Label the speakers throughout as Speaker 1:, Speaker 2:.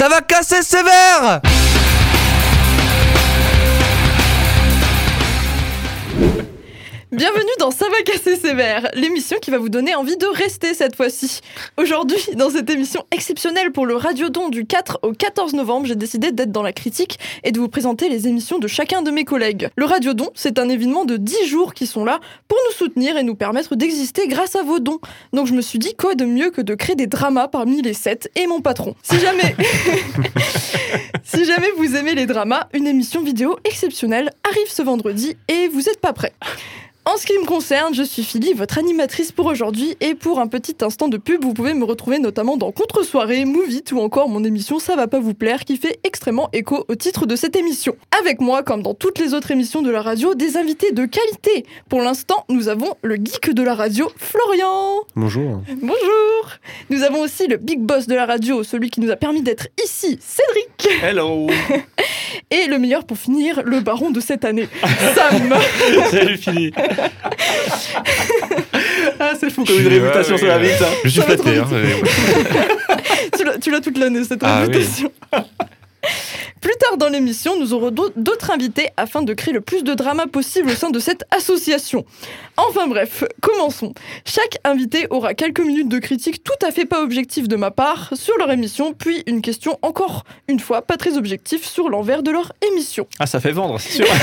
Speaker 1: Ça va casser sévère
Speaker 2: Bienvenue dans Ça va casser sévère, l'émission qui va vous donner envie de rester cette fois-ci. Aujourd'hui, dans cette émission exceptionnelle pour le Radiodon du 4 au 14 novembre, j'ai décidé d'être dans la critique et de vous présenter les émissions de chacun de mes collègues. Le Radiodon, c'est un événement de 10 jours qui sont là pour nous soutenir et nous permettre d'exister grâce à vos dons. Donc je me suis dit quoi de mieux que de créer des dramas parmi les 7 et mon patron. Si jamais Si jamais vous aimez les dramas, une émission vidéo exceptionnelle arrive ce vendredi et vous n'êtes pas prêts. En ce qui me concerne, je suis Philly, votre animatrice pour aujourd'hui, et pour un petit instant de pub, vous pouvez me retrouver notamment dans Contre-soirée, Movie ou encore mon émission Ça va pas vous plaire, qui fait extrêmement écho au titre de cette émission. Avec moi, comme dans toutes les autres émissions de la radio, des invités de qualité. Pour l'instant, nous avons le geek de la radio, Florian.
Speaker 3: Bonjour.
Speaker 2: Bonjour. Nous avons aussi le big boss de la radio, celui qui nous a permis d'être ici, Cédric.
Speaker 4: Hello
Speaker 2: Et le meilleur pour finir, le baron de cette année, Sam.
Speaker 4: Salut Philly Ah c'est fou comme une réputation sur la vite hein.
Speaker 3: Je suis
Speaker 2: Ça va
Speaker 3: flatté. hein,
Speaker 2: tu l'as- toute l'année, cette
Speaker 3: Ah oui.
Speaker 2: Plus tard dans l'émission, nous aurons d'au- d'autres invités afin de créer le plus de drama possible au sein de cette association. Enfin bref, commençons. Chaque invité aura quelques minutes de critique tout à fait pas objective de ma part sur leur émission, puis une question encore une fois pas très objective sur l'envers de leur émission.
Speaker 4: Ah ça fait vendre c'est sûr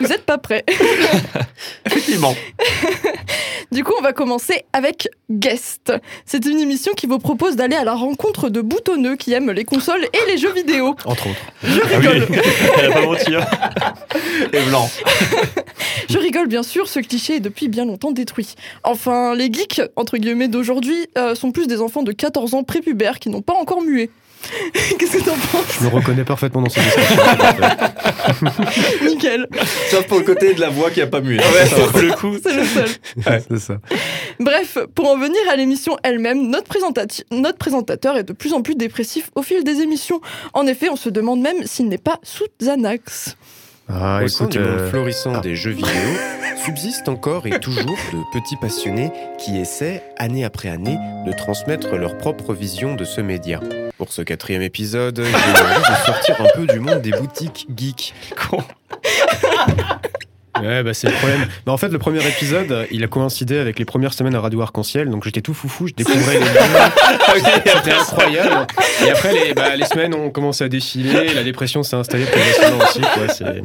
Speaker 2: Vous êtes pas prêts
Speaker 4: Effectivement
Speaker 2: Du coup, on va commencer avec Guest. C'est une émission qui vous propose d'aller à la rencontre de boutonneux qui aiment les consoles et les jeux vidéo.
Speaker 3: Entre autres.
Speaker 2: Je
Speaker 4: Ah
Speaker 2: rigole.
Speaker 4: oui Elle a pas menti hein. Et blanc
Speaker 2: Je rigole bien sûr, ce cliché est depuis bien longtemps détruit. Enfin, les geeks, entre guillemets, d'aujourd'hui euh, sont plus des enfants de 14 ans prépubères qui n'ont pas encore mué. Qu'est-ce que t'en penses
Speaker 3: Je me reconnais parfaitement dans cette discussion.
Speaker 2: Nickel,
Speaker 4: Sauf pour le côté de la voix qui a pas mué
Speaker 3: Ouais,
Speaker 4: Ça va.
Speaker 3: pour le coup.
Speaker 2: c'est le seul.
Speaker 3: C'est ça.
Speaker 2: Bref, pour en venir à l'émission elle-même, notre, présentati- notre présentateur est de plus en plus dépressif au fil des émissions. En effet, on se demande même s'il n'est pas sous Xanax.
Speaker 3: Ah,
Speaker 5: Au sein
Speaker 3: écoute.
Speaker 5: du monde
Speaker 3: euh,
Speaker 5: florissant
Speaker 3: ah.
Speaker 5: des jeux vidéo, subsistent encore et toujours de petits passionnés qui essaient, année après année, de transmettre leur propre vision de ce média. Pour ce quatrième épisode, j'ai envie de sortir un peu du monde des boutiques geeks.
Speaker 3: Ouais, bah c'est le problème. Bah, en fait, le premier épisode, il a coïncidé avec les premières semaines à Radio Arc-en-Ciel, donc j'étais tout foufou, je découvrais les C'était incroyable. Et après, les, bah, les semaines ont commencé à défiler, la dépression s'est installée progressivement aussi.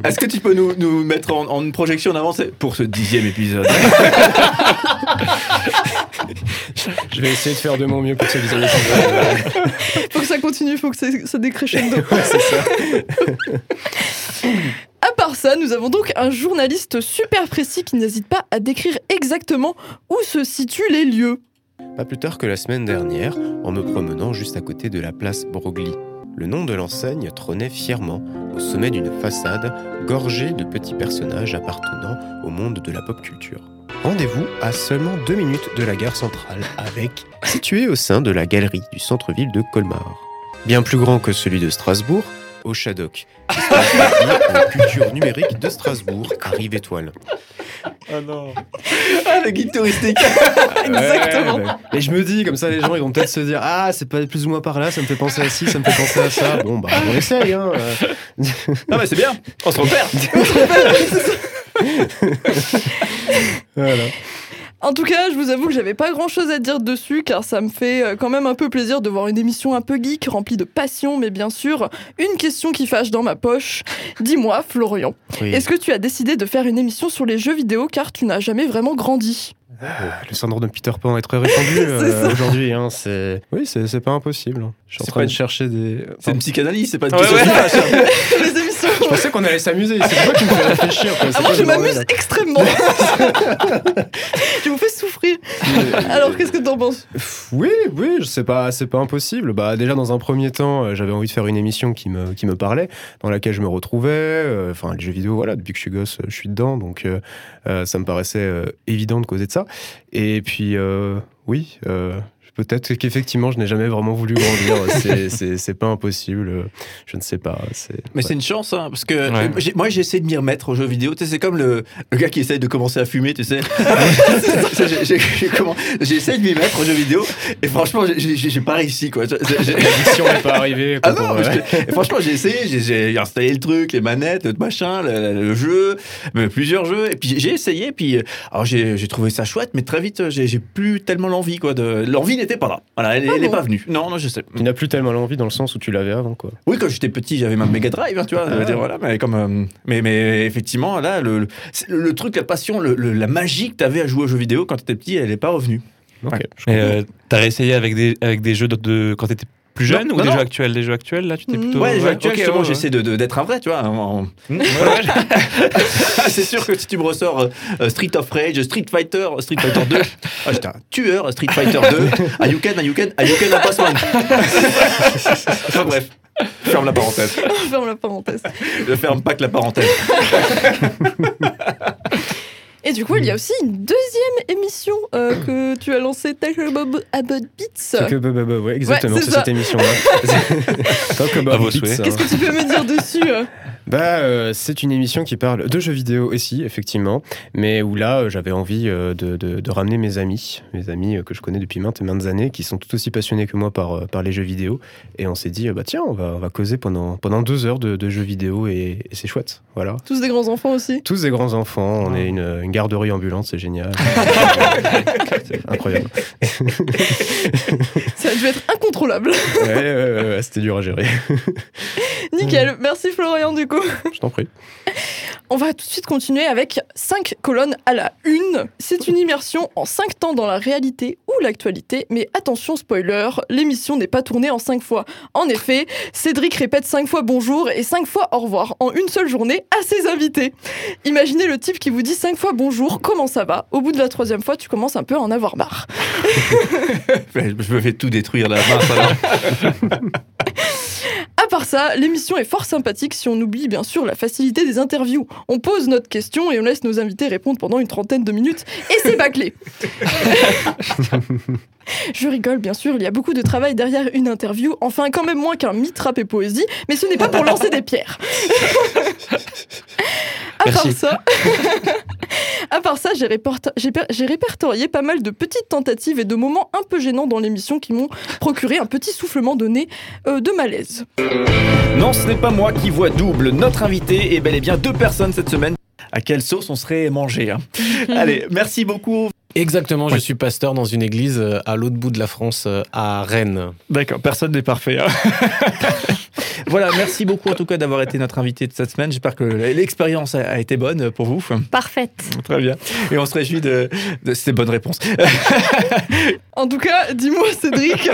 Speaker 4: Est-ce que tu peux nous, nous mettre en, en une projection en avance pour ce dixième épisode?
Speaker 3: Je vais essayer de faire de mon mieux pour deuxième épisode.
Speaker 2: Faut que ça continue, faut que ça, ça décrescendo.
Speaker 3: Ouais, c'est ça.
Speaker 2: À part ça, nous avons donc un journaliste super précis qui n'hésite pas à décrire exactement où se situent les lieux.
Speaker 5: Pas plus tard que la semaine dernière, en me promenant juste à côté de la place Broglie. Le nom de l'enseigne trônait fièrement au sommet d'une façade gorgée de petits personnages appartenant au monde de la pop culture. Rendez-vous à seulement deux minutes de la gare centrale, avec situé au sein de la galerie du centre-ville de Colmar. Bien plus grand que celui de Strasbourg, au Shadok, la culture numérique de Strasbourg, à Rive Étoile.
Speaker 4: Oh non Ah le guide touristique
Speaker 2: Exactement.
Speaker 3: Ouais, bah, Et je me dis, comme ça, les gens, ils vont peut-être se dire Ah, c'est pas plus ou moins par là, ça me fait penser à ci, ça me fait penser à ça. Bon, bah, on essaye, hein.
Speaker 4: Ah bah c'est bien On se repère
Speaker 3: Voilà.
Speaker 2: En tout cas, je vous avoue que j'avais pas grand chose à dire dessus car ça me fait euh, quand même un peu plaisir de voir une émission un peu geek remplie de passion, mais bien sûr, une question qui fâche dans ma poche. Dis-moi, Florian,
Speaker 5: Oui.
Speaker 2: est-ce que tu as décidé de faire une émission sur les jeux vidéo car tu n'as jamais vraiment grandi?
Speaker 3: Le syndrome de Peter Pan est très répandu euh, aujourd'hui. Hein, c'est... Oui, c'est, c'est pas impossible. hein. Je suis en
Speaker 4: C'est
Speaker 3: train
Speaker 4: pas
Speaker 3: de
Speaker 4: une-
Speaker 3: chercher des.
Speaker 4: C'est une psychanalyse, c'est pas une
Speaker 3: Ouais,
Speaker 4: question
Speaker 3: ouais.
Speaker 4: hein.
Speaker 2: Les émissions
Speaker 3: Je pensais qu'on allait s'amuser. C'est toi qui me fais réfléchir. quoi. C'est
Speaker 2: Ah, moi je m'amuse extrêmement Je vous fais souffrir Alors qu'est-ce que t'en penses?
Speaker 3: Oui, oui, je sais pas, c'est pas impossible. Bah déjà dans un premier temps, euh, j'avais envie de faire une émission qui me qui me parlait, dans laquelle je me retrouvais. euh, Enfin, les jeux vidéo, voilà, depuis que je suis gosse, je suis dedans, donc euh, ça me paraissait euh, évident de causer de ça. Et puis euh, oui, euh, peut-être qu'effectivement, je n'ai jamais vraiment voulu grandir. C'est- pas impossible. Je ne sais pas. c'est-
Speaker 4: Mais
Speaker 3: ouais.
Speaker 4: c'est une chance, hein, parce que
Speaker 5: Ouais.
Speaker 4: j'ai- moi j'ai essayé de m'y remettre aux jeux vidéo. Tu sais, c'est comme le, le gars qui essaye de commencer à fumer, tu sais. J'ai- essayé de m'y mettre aux jeux vidéo, et franchement, j'ai- pas réussi, quoi.
Speaker 3: L'addiction n'est pas arrivée.
Speaker 4: Ah non, franchement, j'ai essayé, j'ai- installé le truc, les manettes, le machin, le, le jeu, plusieurs jeux, et puis j'ai essayé, puis euh, alors j'ai j'ai trouvé ça chouette, mais très vite, j'ai j'ai plus tellement l'envie, quoi. De... L'envie n'était pas là. Voilà, elle, elle est
Speaker 2: bon
Speaker 4: pas venue. Non, non, je sais.
Speaker 3: Tu n'as plus tellement l'envie dans le sens où tu l'avais avant, quoi.
Speaker 4: Oui, quand j'étais petit, j'avais ma Mega Drive, hein, tu vois. voilà, mais, comme, euh, mais, mais effectivement, là, le, le, c'est le- le truc, la passion, le, le- la magie que tu avais à jouer aux jeux vidéo quand tu étais petit, elle n'est pas revenue.
Speaker 3: Ok,
Speaker 4: Ouais.
Speaker 6: euh, t'as réessayé avec des, avec des jeux de, de- quand t'étais plus jeune
Speaker 4: Non,
Speaker 6: ou
Speaker 4: non,
Speaker 6: des
Speaker 4: non.
Speaker 6: jeux actuels Des jeux actuels, là, tu t'es
Speaker 2: Mm.
Speaker 6: plutôt.
Speaker 4: Ouais, les jeux actuels, justement,
Speaker 6: ouais, ouais.
Speaker 4: j'essaie de- de- d'être un vrai, tu vois. en-
Speaker 6: Mm,
Speaker 4: c'est sûr que si tu me ressors euh, euh, Street of Rage, Street Fighter, Street Fighter 2, ah, j'étais un tueur, Street Fighter 2, Ayuken, Ayuken, Ayuken a pas Enfin bref, je ferme la parenthèse.
Speaker 2: Ferme la parenthèse.
Speaker 4: Je ferme pas que la parenthèse.
Speaker 2: Et du coup, il y a aussi une deuxième que tu as lancée, Talk About About Beats.
Speaker 3: Bah, bah, ouais, exactement,
Speaker 2: Ouais, c'est
Speaker 3: cette émission-là. Talk about beats.
Speaker 2: Qu'est-ce que tu peux me dire dessus euh
Speaker 3: Bah, euh, c'est une émission qui parle de jeux vidéo aussi, effectivement, mais où là, euh, j'avais envie de, de- de ramener mes amis, mes amis que je connais depuis maintes et maintes années, qui sont tout aussi passionnés que moi par, par les jeux vidéo, et on s'est dit, bah tiens, on va, on va causer pendant, pendant deux heures de, de jeux vidéo, et, et c'est chouette, voilà.
Speaker 2: Tous des grands enfants aussi.
Speaker 3: Tous des grands enfants, on est une, une garderie ambulante, c'est génial. incroyable.
Speaker 2: Ça a dû être incontrôlable.
Speaker 3: Ouais, ouais, ouais, c'était dur à gérer.
Speaker 2: Nickel. Merci Florian du coup.
Speaker 3: Je t'en prie.
Speaker 2: On va tout de suite continuer avec 5 colonnes à la une. C'est une immersion en 5 temps dans la réalité ou l'actualité, mais attention spoiler, l'émission n'est pas tournée en 5 fois. En effet, Cédric répète 5 fois bonjour et 5 fois au revoir en une seule journée à ses invités. Imaginez le type qui vous dit 5 fois bonjour, comment ça va? Au bout de la troisième fois, tu commences un peu à en avoir marre.
Speaker 4: Je me fais tout détruire la alors.
Speaker 2: À part ça, l'émission est fort sympathique si on oublie bien sûr la facilité des interviews. On pose notre question et on laisse nos invités répondre pendant une trentaine de minutes et c'est bâclé. Je rigole bien sûr, il y a beaucoup de travail derrière une interview, enfin quand même moins qu'un mythe rap et poésie, mais ce n'est pas pour lancer des pierres. À part
Speaker 6: Merci.
Speaker 2: ça, à part ça, j'ai répertorié pas mal de petites tentatives et de moments un peu gênants dans l'émission qui m'ont procuré un petit soufflement de nez euh, de malaise.
Speaker 4: Non, ce n'est pas moi qui vois double. Notre invité est bel et bien deux personnes cette semaine. À quelle sauce on serait mangé hein Allez, merci beaucoup.
Speaker 5: Exactement, je suis pasteur dans une église euh, à l'autre bout de la France, euh, à Rennes.
Speaker 4: D'accord, personne n'est parfait. hein. voilà, merci beaucoup en tout cas d'avoir été notre invité de cette semaine. J'espère que l'expérience a- été bonne pour vous.
Speaker 7: Parfaite.
Speaker 4: Très bien. Et on se réjouit de, de ces bonnes réponses.
Speaker 2: En tout cas, dis-moi Cédric,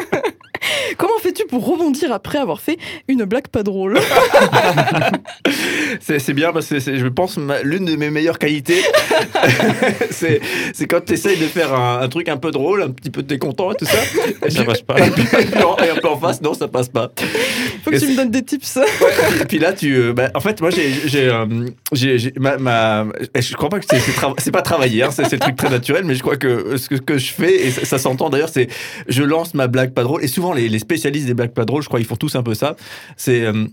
Speaker 2: comment fais-tu pour rebondir après avoir fait une blague pas drôle
Speaker 4: C'est c'est bien parce que c'est, je pense, ma- l'une de mes meilleures qualités. c'est, c'est quand tu essayes de faire un, un truc un peu drôle, un petit peu t'es content et tout ça. Et
Speaker 6: Ça
Speaker 4: puis-
Speaker 6: passe pas.
Speaker 4: Et puis, et un peu en face, non, ça passe pas.
Speaker 2: Faut que
Speaker 4: Et
Speaker 2: tu me donnes des tips.
Speaker 4: Ouais, et puis là, tu. euh, bah, en fait, moi, j'ai. j'ai, euh, j'ai- j'ai- ma, ma- je crois pas que c'est, c'est pas travailler, hein, c'est, c'est le truc très naturel, mais je crois que ce que, que je fais, et ça, ça s'entend d'ailleurs, c'est. Je lance ma blague pas drôle, et souvent, les, les spécialistes des blagues pas drôles, je crois, ils font tous un peu ça. C'est. euh,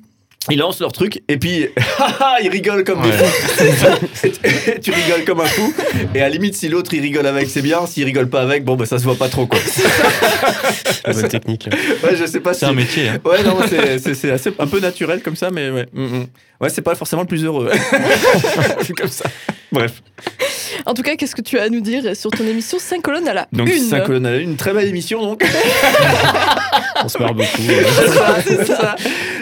Speaker 4: ils lancent leur truc et puis ils rigolent comme des
Speaker 6: Ouais.
Speaker 4: fous. Tu rigoles comme un fou et à la limite si l'autre il rigole avec c'est bien, s'il rigole pas avec bon bah ça se voit pas trop quoi.
Speaker 3: La bonne technique.
Speaker 4: Ouais je sais pas si
Speaker 6: C'est un métier. hein.
Speaker 4: Ouais, non, c'est- c'est c'est assez un peu naturel comme ça, mais ouais. Mm, mm. Ouais, c'est pas forcément le plus heureux. c'est comme ça. Bref.
Speaker 2: En tout cas, qu'est-ce que tu as à nous dire sur ton émission 5 colonnes à la
Speaker 4: Donc,
Speaker 2: une
Speaker 4: 5 colonnes à la une, une très belle émission, donc.
Speaker 3: On se marre beaucoup.
Speaker 4: c'est ça, c'est ça.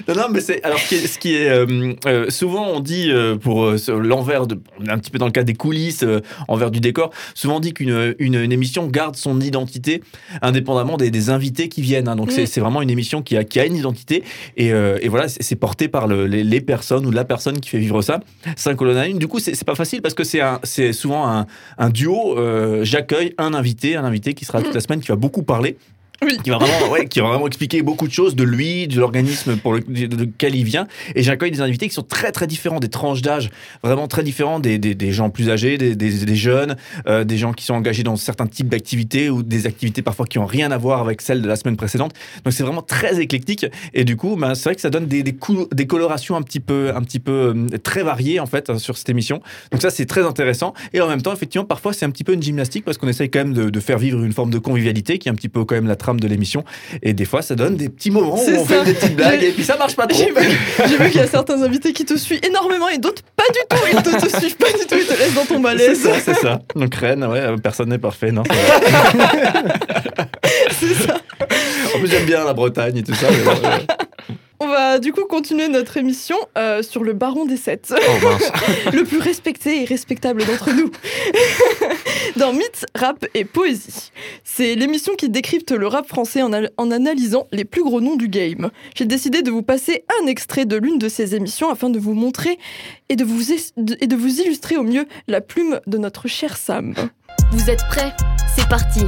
Speaker 4: Non, non, mais c'est. Alors, ce qui est. ce qui est, euh, euh, souvent, on dit, euh, pour euh, l'envers, de, on est un petit peu dans le cas des coulisses, euh, envers du décor, souvent on dit qu'une une, une émission garde son identité indépendamment des, des invités qui viennent. hein. Donc,
Speaker 2: Mm.
Speaker 4: c'est c'est vraiment une émission qui a, qui a une identité. Et, euh, et voilà, c'est porté par le- les, les personnes ou la personne qui fait vivre ça. 5 colonnes à une. Du coup, c'est c'est pas facile parce que c'est souvent un, un duo. euh, J'accueille un invité, un invité qui sera toute la semaine, qui va beaucoup parler.
Speaker 2: Oui.
Speaker 4: qui va vraiment, ouais, qui va vraiment expliquer beaucoup de choses de lui, de l'organisme pour lequel il vient. Et j'accueille des invités qui sont très très différents, des tranches d'âge vraiment très différents, des, gens plus âgés, des, jeunes, euh, des gens qui sont engagés dans certains types d'activités ou des activités parfois qui ont rien à voir avec celles de la semaine précédente. Donc c'est vraiment très éclectique. Et du coup, ben, c'est vrai que ça donne des, des, colorations un petit peu, un petit peu euh, très variées en fait sur cette émission. Donc ça c'est très intéressant. Et en même temps, effectivement, parfois c'est un petit peu une gymnastique parce qu'on essaye quand même de, faire vivre une forme de convivialité qui est un petit peu quand même la trame de l'émission. Et des fois, ça donne des petits moments où on
Speaker 2: ça.
Speaker 4: fait des petites blagues et puis ça marche pas trop.
Speaker 2: J'ai vu, qu'il y a certains invités qui te suivent énormément et d'autres pas du tout. Ils te, te suivent pas du tout, ils te laissent dans ton
Speaker 4: C'est
Speaker 2: malaise.
Speaker 4: ça, c'est ça. Donc Rennes, ouais, euh, personne n'est parfait, non. c'est
Speaker 2: ça.
Speaker 4: En plus, j'aime bien la Bretagne et tout ça. mais bon,
Speaker 2: On va du coup continuer notre émission euh, sur le baron des sept,
Speaker 6: Oh mince.
Speaker 2: le plus respecté et respectable d'entre nous. Dans Mythes, Rap et Poésie. C'est l'émission qui décrypte le rap français en, al- en analysant les plus gros noms du game. J'ai décidé de vous passer un extrait de l'une de ces émissions afin de vous montrer et de vous, et de vous illustrer au mieux la plume de notre cher Sam.
Speaker 7: Vous êtes prêts? C'est parti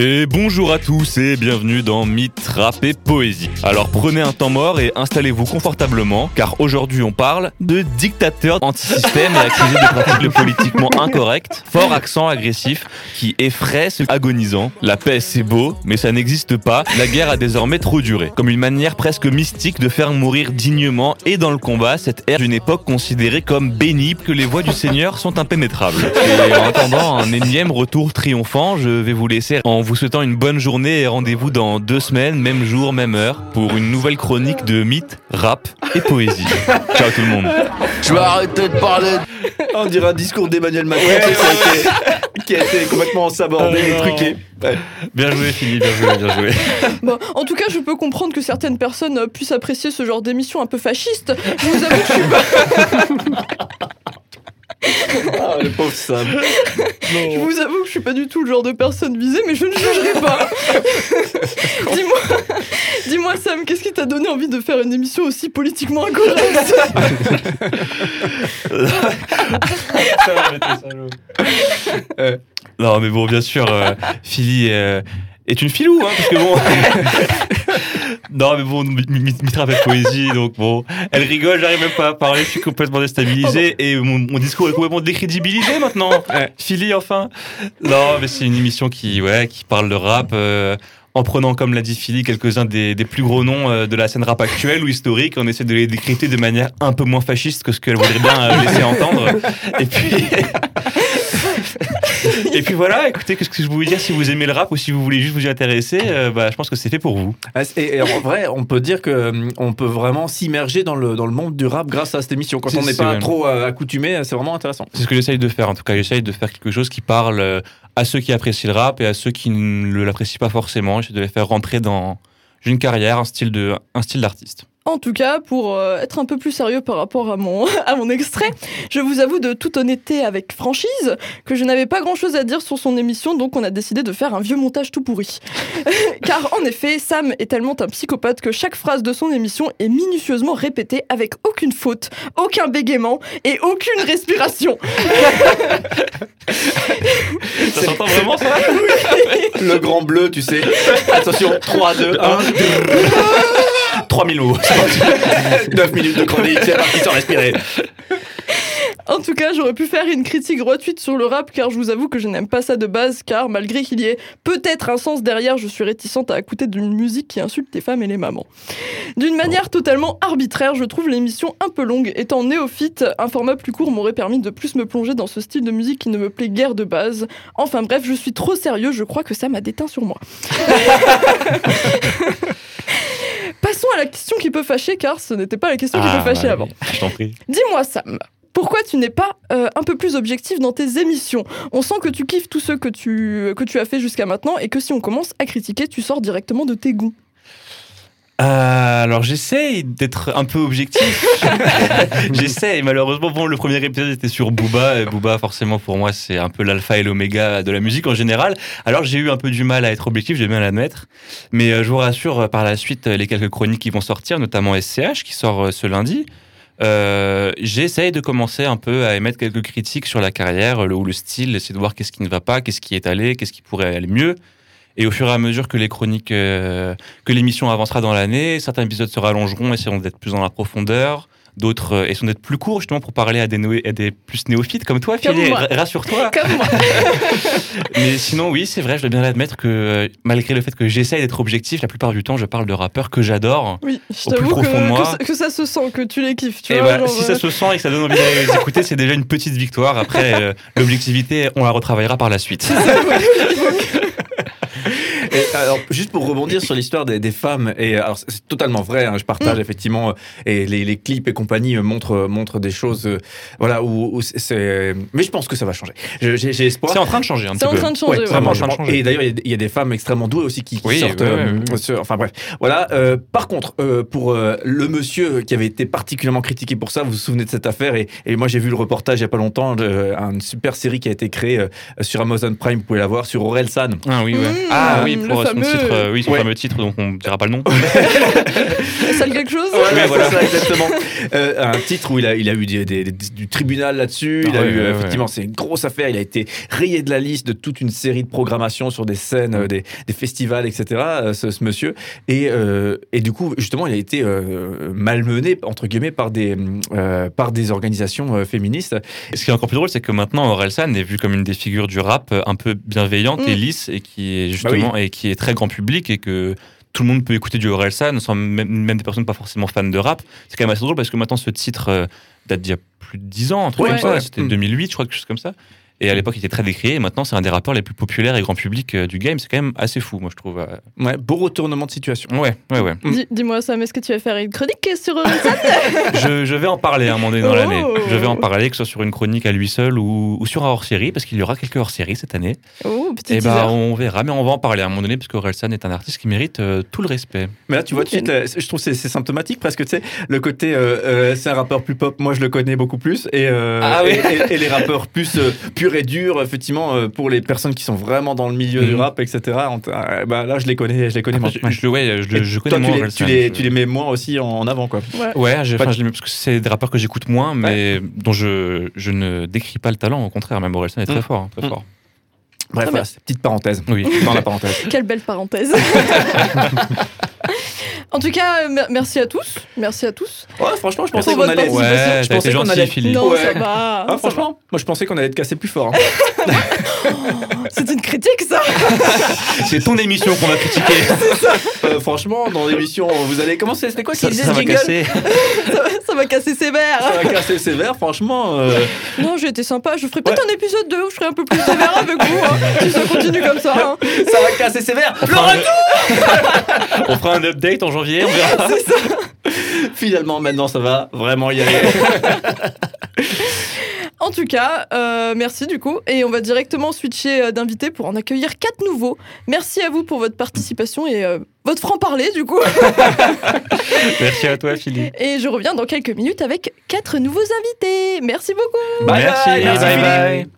Speaker 6: Et bonjour à tous et bienvenue dans Mythe, Rap et Poésie. Alors prenez un temps mort et installez-vous confortablement car aujourd'hui on parle de dictateur anti-système et accusé de pratiques politiquement incorrect, fort accent agressif qui effraie ceux agonisants. La paix c'est beau mais ça n'existe pas, la guerre a désormais trop duré. Comme une manière presque mystique de faire mourir dignement et dans le combat cette ère d'une époque considérée comme bénible que les voies du Seigneur sont impénétrables. Et en attendant un énième retour triomphant, je vais vous laisser en vous souhaitant une bonne journée et rendez-vous dans deux semaines, même jour, même heure, pour une nouvelle chronique de mythes, rap et poésie. Ciao tout le monde.
Speaker 1: Je vais arrêter de parler.
Speaker 4: on dirait un discours d'Emmanuel Macron qui, a été, qui a été complètement sabordé
Speaker 6: Oh
Speaker 4: et truqué. Ouais.
Speaker 6: Bien joué Philippe, bien joué, bien joué.
Speaker 2: Bon, en tout cas, je peux comprendre que certaines personnes euh, puissent apprécier ce genre d'émission un peu fasciste. Je vous avoue que je suis pas,
Speaker 4: Ah, le pauvre Sam.
Speaker 2: je vous avoue que je suis pas du tout le genre de personne visée, mais je ne jugerai pas. dis-moi, dis-moi Sam, qu'est-ce qui t'a donné envie de faire une émission aussi politiquement incorrecte?
Speaker 6: Non mais bon, bien sûr, euh, Philly euh, est une filou, hein, parce que bon... non mais bon, Mitra fait poésie, donc bon, elle rigole, j'arrive même pas à parler, je suis complètement déstabilisé et mon, mon discours est complètement décrédibilisé maintenant. Philly enfin. Non mais c'est une émission qui, ouais, qui parle de rap. euh, en prenant, comme l'a dit Philly, quelques-uns des, des plus gros noms euh, de la scène rap actuelle ou historique, on essaie de les décrypter de manière un peu moins fasciste que ce qu'elle voudrait bien euh, laisser entendre. Et puis, et puis voilà, écoutez, qu'est-ce que je voulais dire Si vous aimez le rap ou si vous voulez juste vous y intéresser, euh, bah, je pense que c'est fait pour vous.
Speaker 4: Ah, Et, et en vrai, on peut dire que hum, on peut vraiment s'immerger dans le, dans le monde du rap grâce à cette émission. Quand on n'est pas trop euh, accoutumé, c'est vraiment intéressant.
Speaker 6: C'est ce que j'essaye de faire. En tout cas, j'essaye de faire quelque chose qui parle euh, à ceux qui apprécient le rap et à ceux qui ne l'apprécient pas forcément. J'essaie de les faire rentrer dans une carrière, un style d'artiste.
Speaker 2: En tout cas, pour euh, être un peu plus sérieux par rapport à mon, à mon extrait, je vous avoue de toute honnêteté avec franchise que je n'avais pas grand-chose à dire sur son émission, donc on a décidé de faire un vieux montage tout pourri. Car en effet, Sam est tellement un psychopathe que chaque phrase de son émission est minutieusement répétée avec aucune faute, aucun bégaiement et aucune respiration.
Speaker 6: Ça s'entend vraiment ça?
Speaker 4: Le grand bleu, tu sais. Attention, 3, 2, 1.
Speaker 6: 3000 mots.
Speaker 4: 9 minutes de chronique, c'est parti sans respirer.
Speaker 2: En tout cas, j'aurais pu faire une critique gratuite sur le rap car je vous avoue que je n'aime pas ça de base car malgré qu'il y ait peut-être un sens derrière, je suis réticente à écouter d'une musique qui insulte les femmes et les mamans. D'une manière totalement arbitraire, je trouve l'émission un peu longue. Étant néophyte, un format plus court m'aurait permis de plus me plonger dans ce style de musique qui ne me plaît guère de base. Enfin bref, je suis trop sérieux, je crois que ça m'a déteint sur moi. Passons à la question qui peut fâcher car ce n'était pas la question qui peut fâcher
Speaker 6: bah,
Speaker 2: avant.
Speaker 6: Je t'en prie.
Speaker 2: Dis-moi Sam, pourquoi tu n'es pas euh, un peu plus objectif dans tes émissions? On sent que tu kiffes tous ceux que tu, que tu as fait jusqu'à maintenant et que si on commence à critiquer, tu sors directement de tes goûts.
Speaker 6: Euh, alors j'essaye d'être un peu objectif. j'essaye. Malheureusement, bon, le premier épisode était sur Booba. Et Booba, forcément, pour moi, c'est un peu l'alpha et l'oméga de la musique en général. Alors j'ai eu un peu du mal à être objectif, je vais bien l'admettre. Mais euh, je vous rassure, par la suite, les quelques chroniques qui vont sortir, notamment SCH, qui sort euh, ce lundi. Euh, j'essaye de commencer un peu à émettre quelques critiques sur la carrière le- ou le style, essayer de voir qu'est-ce qui ne va pas, qu'est-ce qui est allé, qu'est-ce qui pourrait aller mieux. Et au fur et à mesure que les chroniques, euh, que l'émission avancera dans l'année, certains épisodes se rallongeront, essaieront d'être plus dans la profondeur. D'autres euh, essaieront d'être plus courts, justement, pour parler à des, noé- à des plus néophytes comme toi. R- Rassure-toi.
Speaker 2: Comme moi.
Speaker 6: Mais sinon, oui, c'est vrai, je dois bien admettre que euh, malgré le fait que j'essaye d'être objectif, la plupart du temps, je parle de rappeurs que j'adore.
Speaker 2: Oui, je t'avoue que, que, ça- que ça se sent, que tu les kiffes. Tu
Speaker 6: Et
Speaker 2: vois,
Speaker 6: bah,
Speaker 2: genre,
Speaker 6: si ça
Speaker 2: euh,
Speaker 6: se sent et que ça donne envie d'aller les écouter, c'est déjà une petite victoire. Après, l'objectivité, on la retravaillera par la suite.
Speaker 4: Et alors, juste pour rebondir sur l'histoire des, des femmes, et alors c'est- totalement vrai, hein, je partage effectivement, euh, et les, les clips et compagnie euh, montrent, euh, montrent des choses, euh, voilà, où, où c'est-. Mais je pense que ça va changer. J'ai j'ai espoir.
Speaker 6: C'est en train de changer un
Speaker 2: C'est en train de changer.
Speaker 4: Ouais,
Speaker 2: ouais.
Speaker 6: vraiment,
Speaker 4: vraiment,
Speaker 6: en train de
Speaker 4: je-
Speaker 6: changer.
Speaker 4: Et d'ailleurs, il y a- il y, a des femmes extrêmement douées aussi qui, qui
Speaker 6: Oui,
Speaker 4: sortent.
Speaker 6: ouais,
Speaker 4: euh, enfin bref, voilà. Euh, par contre, euh, pour euh, le monsieur qui avait été particulièrement critiqué pour ça, vous vous souvenez de cette affaire et, et moi j'ai vu le reportage il y a pas longtemps, de, une super série qui a été créée euh, sur Amazon Prime, vous pouvez la voir, sur Aurel San.
Speaker 6: Ah oui, ouais.
Speaker 2: Mmh,
Speaker 6: ah oui,
Speaker 2: le
Speaker 6: son
Speaker 2: fameux-
Speaker 6: titre, euh, oui, son
Speaker 4: Ouais.
Speaker 6: fameux titre, donc on dira pas le nom.
Speaker 2: Ça dit quelque chose
Speaker 4: c'est
Speaker 6: voilà.
Speaker 4: ça, exactement. Euh, un titre où il a, il a eu des- des- des- du tribunal là-dessus. il
Speaker 6: Ah
Speaker 4: a
Speaker 6: ouais,
Speaker 4: eu,
Speaker 6: ouais,
Speaker 4: euh,
Speaker 6: ouais.
Speaker 4: effectivement, c'est une grosse affaire. Il a été rayé de la liste de toute une série de programmations sur des scènes, euh, des, des festivals, etc. euh, ce, ce monsieur. Et, euh, et du coup, justement, il a été euh, malmené, entre guillemets, par des, euh, par des organisations euh, féministes.
Speaker 6: Et Ce qui est encore plus drôle, c'est que maintenant, Orelsan est vu comme une des figures du rap euh, un peu bienveillante
Speaker 2: Mm.
Speaker 6: et lisse et qui est justement et qui est très grand public et que tout le monde peut écouter du Orelsan, sans même, même des personnes pas forcément fans de rap. C'est quand même assez drôle parce que maintenant, ce titre euh, date d'il y a plus de 10 ans, un truc
Speaker 4: Ouais,
Speaker 6: comme ça.
Speaker 4: ouais.
Speaker 6: C'était
Speaker 4: Mm.
Speaker 6: 2008, je crois, quelque chose comme ça. Et à l'époque, il était très décrié. Et maintenant, c'est un des rappeurs les plus populaires et grand public euh, du game. C'est quand même assez fou, moi, je trouve. euh.
Speaker 4: Ouais, beau retournement de situation.
Speaker 6: Ouais, ouais, ouais.
Speaker 4: Mm.
Speaker 2: Dis- Dis-moi, Sam, est-ce que tu vas faire une chronique sur euh, ça
Speaker 6: je, je vais en parler à un moment donné dans
Speaker 2: Oh.
Speaker 6: l'année. Je vais en parler, que ce soit sur une chronique à lui seul ou, ou sur un hors-série, parce qu'il y aura quelques hors-séries cette année.
Speaker 2: Oh, petit
Speaker 6: Et
Speaker 2: teaser.
Speaker 6: bah, on verra, mais on va en parler à un moment donné, parce qu'Orelsan est un artiste qui mérite euh, tout le respect.
Speaker 4: Mais là, tu vois, tout de suite, euh, je trouve que c'est c'est symptomatique presque, tu sais, le côté, euh, euh, c'est un rappeur plus pop, moi je le connais beaucoup plus, et, euh,
Speaker 6: Ah oui.
Speaker 4: et, et- et les rappeurs plus euh, purs et durs, effectivement, euh, pour les personnes qui sont vraiment dans le milieu du
Speaker 6: Mhm.
Speaker 4: rap, etc., euh, bah, là, je les connais, je les connais moins.
Speaker 6: je, je- ouais, je,
Speaker 4: Et
Speaker 6: je
Speaker 4: toi,
Speaker 6: connais
Speaker 4: tu
Speaker 6: moins
Speaker 4: les, tu, les, tu les mets moins aussi en, en avant, quoi.
Speaker 2: Ouais.
Speaker 6: Ouais, je,
Speaker 4: Pas
Speaker 6: enfin,
Speaker 4: de-
Speaker 6: je les mets- parce que c'est des rappeurs que j'écoute moins, mais dont je, je ne décris pas le talent. Au contraire, même Orelsan est très
Speaker 4: Mm.
Speaker 6: fort. hein, très
Speaker 4: Mm.
Speaker 6: fort.
Speaker 4: Bref, voilà, petite parenthèse.
Speaker 6: Oui.
Speaker 4: Dans la parenthèse.
Speaker 2: Quelle belle parenthèse. en tout cas, euh, mer- merci à tous. Merci à tous.
Speaker 4: Ouais, franchement, je pensais qu'on allait.
Speaker 2: participation.
Speaker 6: Ouais,
Speaker 4: je pensais qu'on
Speaker 6: gentil,
Speaker 4: allait.
Speaker 6: Philippe.
Speaker 2: Non,
Speaker 4: Ouais.
Speaker 2: ça va.
Speaker 4: Ah,
Speaker 2: ça
Speaker 4: franchement, moi je pensais qu'on allait être cassé plus fort. hein.
Speaker 2: C'est une critique, ça.
Speaker 6: C'est ton émission qu'on va critiquer.
Speaker 4: Euh, franchement, dans l'émission, vous allez commencer. C'était quoi qui
Speaker 6: ça, ça va casser.
Speaker 2: ça, va, ça va casser sévère.
Speaker 4: Ça va casser sévère, franchement. euh,
Speaker 2: Non, j'ai été sympa. Je ferai peut-être un épisode 2 où je serai un peu plus sévère avec vous. hein, si ça continue comme ça. hein.
Speaker 4: ça va casser sévère.
Speaker 6: On un... on fera un update en janvier, on verra.
Speaker 4: Finalement, maintenant, ça va vraiment y aller.
Speaker 2: En tout cas, euh, merci du coup. Et on va directement switcher euh, d'invités pour en accueillir quatre nouveaux. Merci à vous pour votre participation et euh, votre franc-parler du coup.
Speaker 6: Merci à toi, Philippe.
Speaker 2: Et je reviens dans quelques minutes avec quatre nouveaux invités. Merci beaucoup.
Speaker 4: Bye
Speaker 6: Merci,
Speaker 4: bye,
Speaker 6: bye.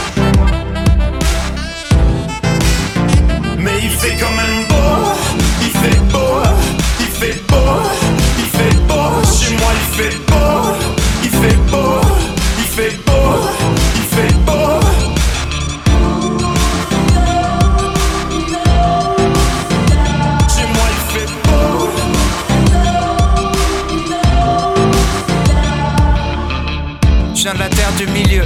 Speaker 8: Mais il fait quand même beau, il fait beau, il fait beau, il fait beau, chez moi il fait beau, il fait beau, il fait beau, il fait beau. Chez moi il fait beau. Je viens de la terre du milieu,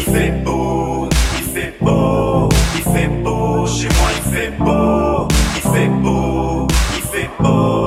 Speaker 9: il fait beau, il fait beau, il fait beau, chez moi il fait beau, il fait beau, il fait beau,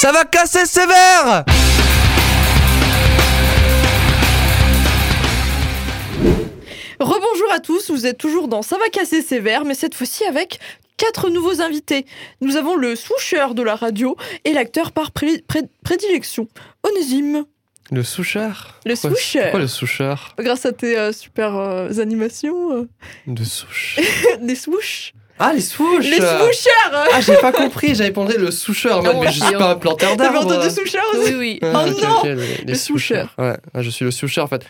Speaker 10: Ça va casser sévère
Speaker 2: Rebonjour à tous, vous êtes toujours dans Ça va casser sévère, mais cette fois-ci avec quatre nouveaux invités. Nous avons le swoocher de la radio et l'acteur par pré- pré- prédilection, Onésime.
Speaker 10: Le souchard
Speaker 2: Le
Speaker 10: Pourquoi-
Speaker 2: soucheur.
Speaker 10: Pourquoi le souchard
Speaker 2: Grâce à tes euh, super euh, animations, euh,
Speaker 10: De souche.
Speaker 2: des swoosh.
Speaker 10: Ah, les swoosh
Speaker 2: Les swooshers
Speaker 10: Ah, j'ai pas compris, j'avais pensé le soucheur, mais je suis pas un planteur
Speaker 2: T'avais
Speaker 10: d'arbres.
Speaker 2: entendu swooshers aussi
Speaker 7: Oui, oui.
Speaker 10: Ouais,
Speaker 2: Oh
Speaker 10: ok,
Speaker 2: non
Speaker 10: ok, les, les
Speaker 2: Le
Speaker 10: swooshers.
Speaker 2: soucheur.
Speaker 10: Ouais, ouais, je suis le soucheur en fait.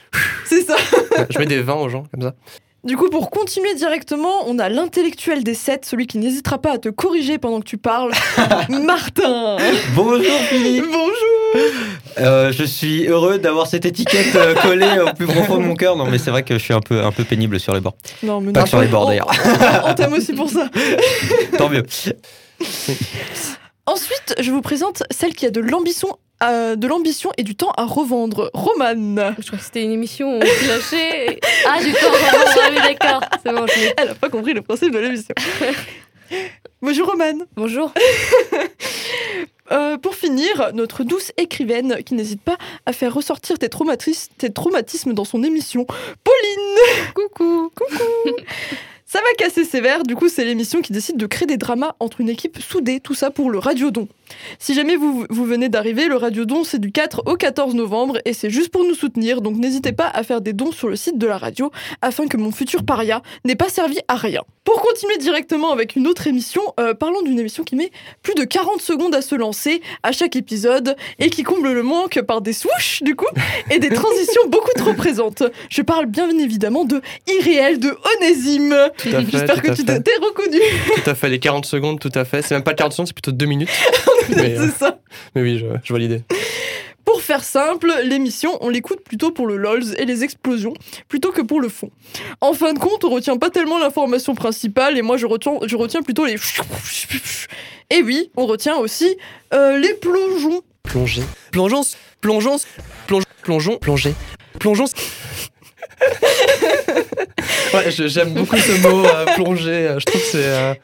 Speaker 2: C'est ça.
Speaker 10: Ouais, je mets des vins aux gens comme ça.
Speaker 2: Du coup, pour continuer directement, on a l'intellectuel des sept, celui qui n'hésitera pas à te corriger pendant que tu parles, Martin.
Speaker 11: Bonjour Philippe
Speaker 2: Bonjour.
Speaker 11: Euh, Je suis heureux d'avoir cette étiquette euh, collée au plus profond de mon cœur. Non mais c'est vrai que je suis un peu, un peu pénible sur les bords.
Speaker 2: Non, mais
Speaker 11: Pas
Speaker 2: non,
Speaker 11: que sur les bords d'ailleurs.
Speaker 2: On, on t'aime aussi pour ça.
Speaker 11: Tant mieux.
Speaker 2: Ensuite, je vous présente celle qui a de l'ambition, euh, de l'ambition et du temps à revendre, Romane.
Speaker 7: Je crois que c'était une émission flashée. Ah, du temps, ah oui, d'accord. C'est bon, je l'ai.
Speaker 2: Elle a pas compris le principe de l'émission. Bonjour Romane.
Speaker 7: Bonjour.
Speaker 2: Euh, pour finir, notre douce écrivaine qui n'hésite pas à faire ressortir tes, traumatis- tes traumatismes dans son émission, Pauline.
Speaker 7: Coucou.
Speaker 2: Coucou. Ça va casser sévère, du coup c'est l'émission qui décide de créer des dramas entre une équipe soudée, tout ça pour le Radiodon. Si jamais vous, vous venez d'arriver, le Radiodon c'est du 4 au 14 novembre et c'est juste pour nous soutenir, donc n'hésitez pas à faire des dons sur le site de la radio afin que mon futur paria n'ait pas servi à rien. Pour continuer directement avec une autre émission, euh, parlons d'une émission qui met plus de 40 secondes à se lancer à chaque épisode et qui comble le manque par des swoosh du coup et des transitions beaucoup trop présentes. Je parle bien évidemment de Irréel de Onésime.
Speaker 10: Tout à fait,
Speaker 2: J'espère
Speaker 10: tout
Speaker 2: que
Speaker 10: à
Speaker 2: tu
Speaker 10: fait.
Speaker 2: t'es reconnu.
Speaker 10: Tout à fait, les 40 secondes, tout à fait. C'est même pas 40 secondes, c'est plutôt 2 minutes. mais, euh,
Speaker 2: C'est ça.
Speaker 10: mais oui, je, je validais.
Speaker 2: Pour faire simple, l'émission, on l'écoute plutôt pour le LOLs et les explosions, plutôt que pour le fond. En fin de compte, on retient pas tellement l'information principale, et moi je retiens, je retiens plutôt les... Et oui, on retient aussi euh, les plongeons.
Speaker 10: Plonger. Plongeons, plongeons, plongeons, plongeons, plonger. Plongeons. ouais, je- j'aime beaucoup ce mot, euh, plonger. Je trouve que c'est. euh,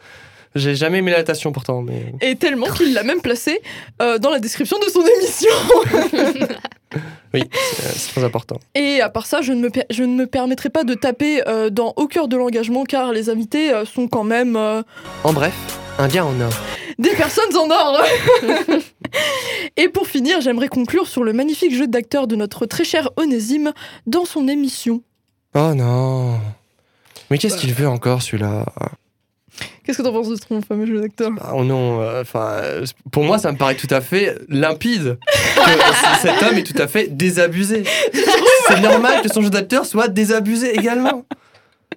Speaker 10: J'ai jamais aimé la natation pourtant, mais.
Speaker 2: Et tellement qu'il l'a même placé euh, dans la description de son émission.
Speaker 10: Oui, c'est c'est très important.
Speaker 2: Et à part ça, je ne me, per- je ne me permettrai pas de taper euh, dans Au cœur de l'engagement, car les invités euh, sont quand même... euh,
Speaker 10: En bref, un gars en or.
Speaker 2: des personnes en or. Et pour finir, j'aimerais conclure sur le magnifique jeu d'acteur de notre très cher Onésime dans son émission.
Speaker 10: Oh non. Mais qu'est-ce qu'il veut encore celui-là?
Speaker 2: Qu'est-ce que t'en penses de ton fameux jeu d'acteur?
Speaker 10: Ah, Oh non, euh, enfin, euh, pour moi ça me paraît tout à fait limpide que cet homme est tout à fait désabusé. C'est normal que son jeu d'acteur soit désabusé également.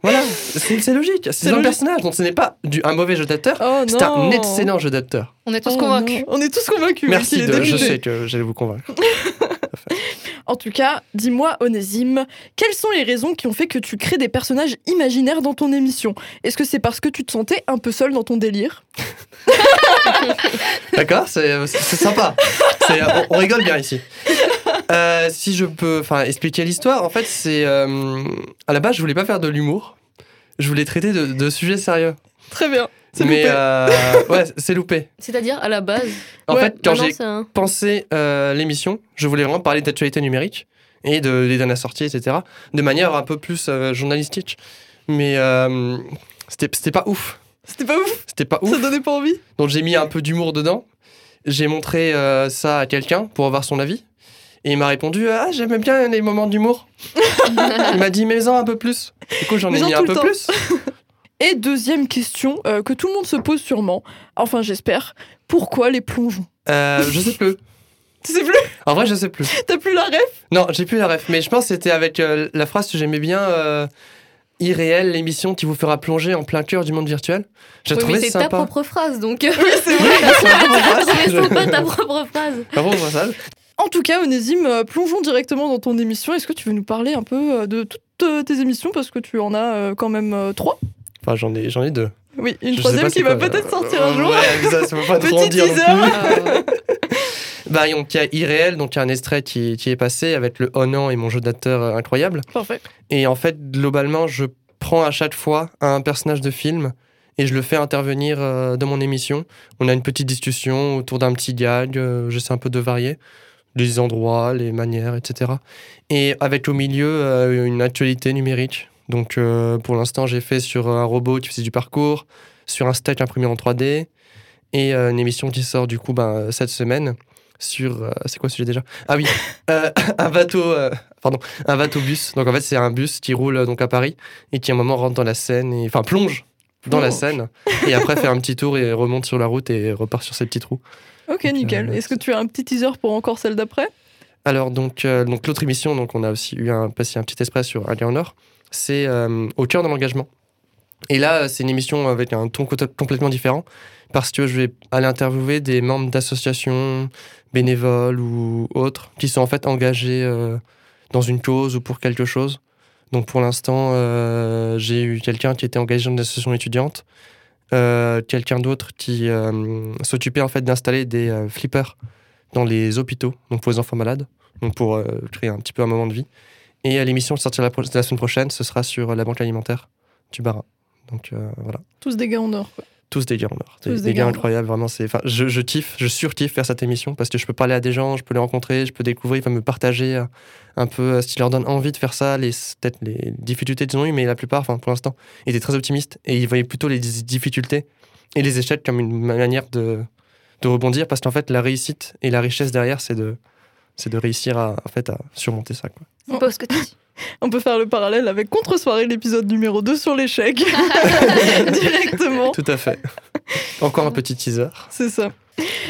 Speaker 10: Voilà, c'est logique. C'est un personnage, donc ce n'est pas du, un mauvais jeu d'acteur,
Speaker 2: Oh
Speaker 10: c'est un excellent jeu d'acteur.
Speaker 7: On est tous
Speaker 2: Oh
Speaker 7: convaincus.
Speaker 2: non. On est tous convaincus.
Speaker 10: Merci, de, je sais que j'allais vous convaincre.
Speaker 2: En tout cas, dis-moi, Onésime, quelles sont les raisons qui ont fait que tu crées des personnages imaginaires dans ton émission? Est-ce que c'est parce que tu te sentais un peu seul dans ton délire?
Speaker 10: D'accord, c'est sympa. On rigole bien ici. Euh, si je peux enfin, expliquer l'histoire, en fait, c'est. euh, à la base, je voulais pas faire de l'humour. Je voulais traiter de, de sujets sérieux.
Speaker 2: Très bien. C'est
Speaker 10: mais
Speaker 2: loupé.
Speaker 10: euh, ouais, c'est loupé.
Speaker 7: C'est-à-dire à la base.
Speaker 10: En
Speaker 2: Ouais,
Speaker 10: fait, quand j'ai
Speaker 7: un-
Speaker 10: pensé euh, l'émission, je voulais vraiment parler d'actualité numérique et de, des dernières sorties, etc. De manière un peu plus euh, journalistique. Mais euh, c'était c'était pas ouf.
Speaker 2: C'était pas ouf
Speaker 10: C'était pas
Speaker 2: Ça
Speaker 10: ouf.
Speaker 2: donnait pas envie
Speaker 10: Donc j'ai mis un peu d'humour dedans. J'ai montré euh, ça à quelqu'un pour avoir son avis. Et il m'a répondu Ah, j'aime bien les moments d'humour. il m'a dit Mais-en un peu plus. Du coup, j'en ai mis un peu
Speaker 2: temps.
Speaker 10: plus.
Speaker 2: Et deuxième question euh, que tout le monde se pose sûrement, enfin j'espère, pourquoi les plongeons?
Speaker 10: Euh, je sais plus.
Speaker 2: Tu sais plus?
Speaker 10: En vrai, je sais plus.
Speaker 2: T'as plus la ref?
Speaker 10: Non, j'ai plus la ref. Mais je pense que c'était avec euh, la phrase que j'aimais bien euh, Irréel, l'émission qui vous fera plonger en plein cœur du monde virtuel. J'ai
Speaker 7: Oui,
Speaker 10: trouvé
Speaker 7: mais c'est ta
Speaker 10: sympa.
Speaker 7: propre phrase, donc.
Speaker 2: c'est vrai
Speaker 7: c'est pas ta propre phrase.
Speaker 2: En tout cas, Onésime, euh, plongeons directement dans ton émission. Est-ce que tu veux nous parler un peu euh, de toutes euh, tes émissions? Parce que tu en as quand même trois.
Speaker 10: Enfin, j'en ai, j'en ai deux.
Speaker 2: Oui, une
Speaker 10: Je
Speaker 2: troisième qui va peut-être sortir un jour.
Speaker 10: Ouais, ça, ça faut pas trop en dire Bah, donc, il y a Irréel, donc il y a un extrait qui, qui est passé avec le Onan et mon jeu d'acteur incroyable.
Speaker 2: Parfait.
Speaker 10: Et en fait, globalement, je prends à chaque fois un personnage de film et je le fais intervenir dans mon émission. On a une petite discussion autour d'un petit gag, j'essaie un peu de varier les endroits, les manières, etc. Et avec au milieu euh, une actualité numérique. Donc euh, pour l'instant, j'ai fait sur un robot qui faisait du parcours, sur un steak imprimé en 3D et euh, une émission qui sort du coup ben, cette semaine sur euh, c'est quoi le sujet déjà? Ah oui, euh, un bateau euh, pardon, un bateau bus. Donc en fait, c'est un bus qui roule donc à Paris et qui à un moment rentre dans la Seine et enfin plonge dans la. Seine et après fait un petit tour et remonte sur la route et repart sur ses petits trous.
Speaker 2: Ok, nickel.
Speaker 10: euh,
Speaker 2: Est-ce que tu as un petit teaser pour encore celle d'après?
Speaker 10: Alors donc, euh, donc l'autre émission, donc on a aussi eu un passé un petit express sur Aller en Or, c'est euh, au cœur de l'engagement. Et là, c'est une émission avec un ton co- complètement différent parce que je vais aller interviewer des membres d'associations bénévoles ou autres qui sont en fait engagés euh, dans une cause ou pour quelque chose. Donc pour l'instant, euh, j'ai eu quelqu'un qui était engagé dans une association étudiante, quelqu'un d'autre qui euh, s'occupait en fait d'installer des euh, flippers dans les hôpitaux, donc pour les enfants malades, donc pour euh, créer un petit peu un moment de vie. Et euh, l'émission qui sortira la, semaine prochaine, ce sera sur la banque alimentaire du Barin. Donc euh, voilà,
Speaker 2: Tous des gars en or.
Speaker 10: Tous des gars en or, des,
Speaker 2: Tous
Speaker 10: des
Speaker 2: des
Speaker 10: gars incroyables, vraiment. C'est, je, je kiffe, je surkiffe faire cette émission parce que je peux parler à des gens, je peux les rencontrer, je peux découvrir, enfin, me partager euh, un peu euh, ce qui leur donne envie de faire ça, les peut-être les difficultés qu'ils ont eues, mais la plupart, enfin pour l'instant, étaient très optimistes et ils voyaient plutôt les difficultés et les échecs comme une manière de, de rebondir parce qu'en fait la réussite et la richesse derrière c'est de c'est de réussir à en fait à surmonter ça quoi.
Speaker 7: C'est pas ce que tu dis.
Speaker 2: On peut faire le parallèle avec Contre-soirée, l'épisode numéro 2 sur l'échec. Directement.
Speaker 10: Tout à fait. Encore un petit teaser.
Speaker 2: C'est ça.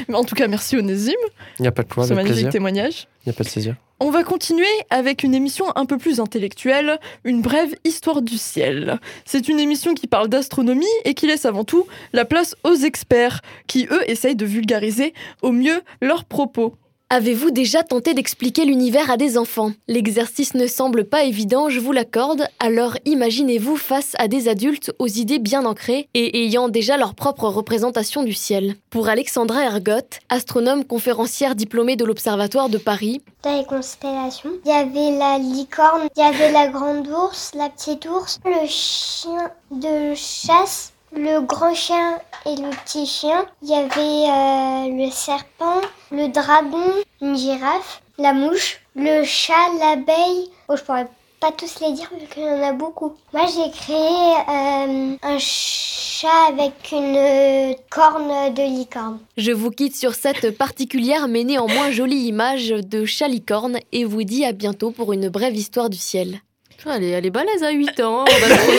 Speaker 2: Mais en tout cas, merci Onésime
Speaker 10: Il n'y a pas de quoi,
Speaker 2: pour ce magnifique
Speaker 10: plaisir.
Speaker 2: témoignage.
Speaker 10: Il n'y a pas de saisir.
Speaker 2: On va continuer avec une émission un peu plus intellectuelle, une brève histoire du ciel. C'est une émission qui parle d'astronomie et qui laisse avant tout la place aux experts, qui eux essayent de vulgariser au mieux leurs propos.
Speaker 12: Avez-vous déjà tenté d'expliquer l'univers à des enfants? L'exercice ne semble pas évident, je vous l'accorde, alors imaginez-vous face à des adultes aux idées bien ancrées et ayant déjà leur propre représentation du ciel. Pour Alexandra Ergotte, astronome conférencière diplômée de l'Observatoire de Paris,
Speaker 13: Dans les constellations, il y avait la licorne, il y avait la grande ours, la petite ours, le chien de chasse, le grand chien et le petit chien. Il y avait euh, le serpent, le dragon, une girafe, la mouche, le chat, l'abeille. Oh, je pourrais pas tous les dire vu qu'il y en a beaucoup. Moi, j'ai créé euh, un chat avec une euh, corne de licorne.
Speaker 12: je vous quitte sur cette particulière mais néanmoins jolie image de chalicorne et vous dis à bientôt pour une brève histoire du ciel.
Speaker 7: Elle est, elle est balèze à 8 ans. on va trouver.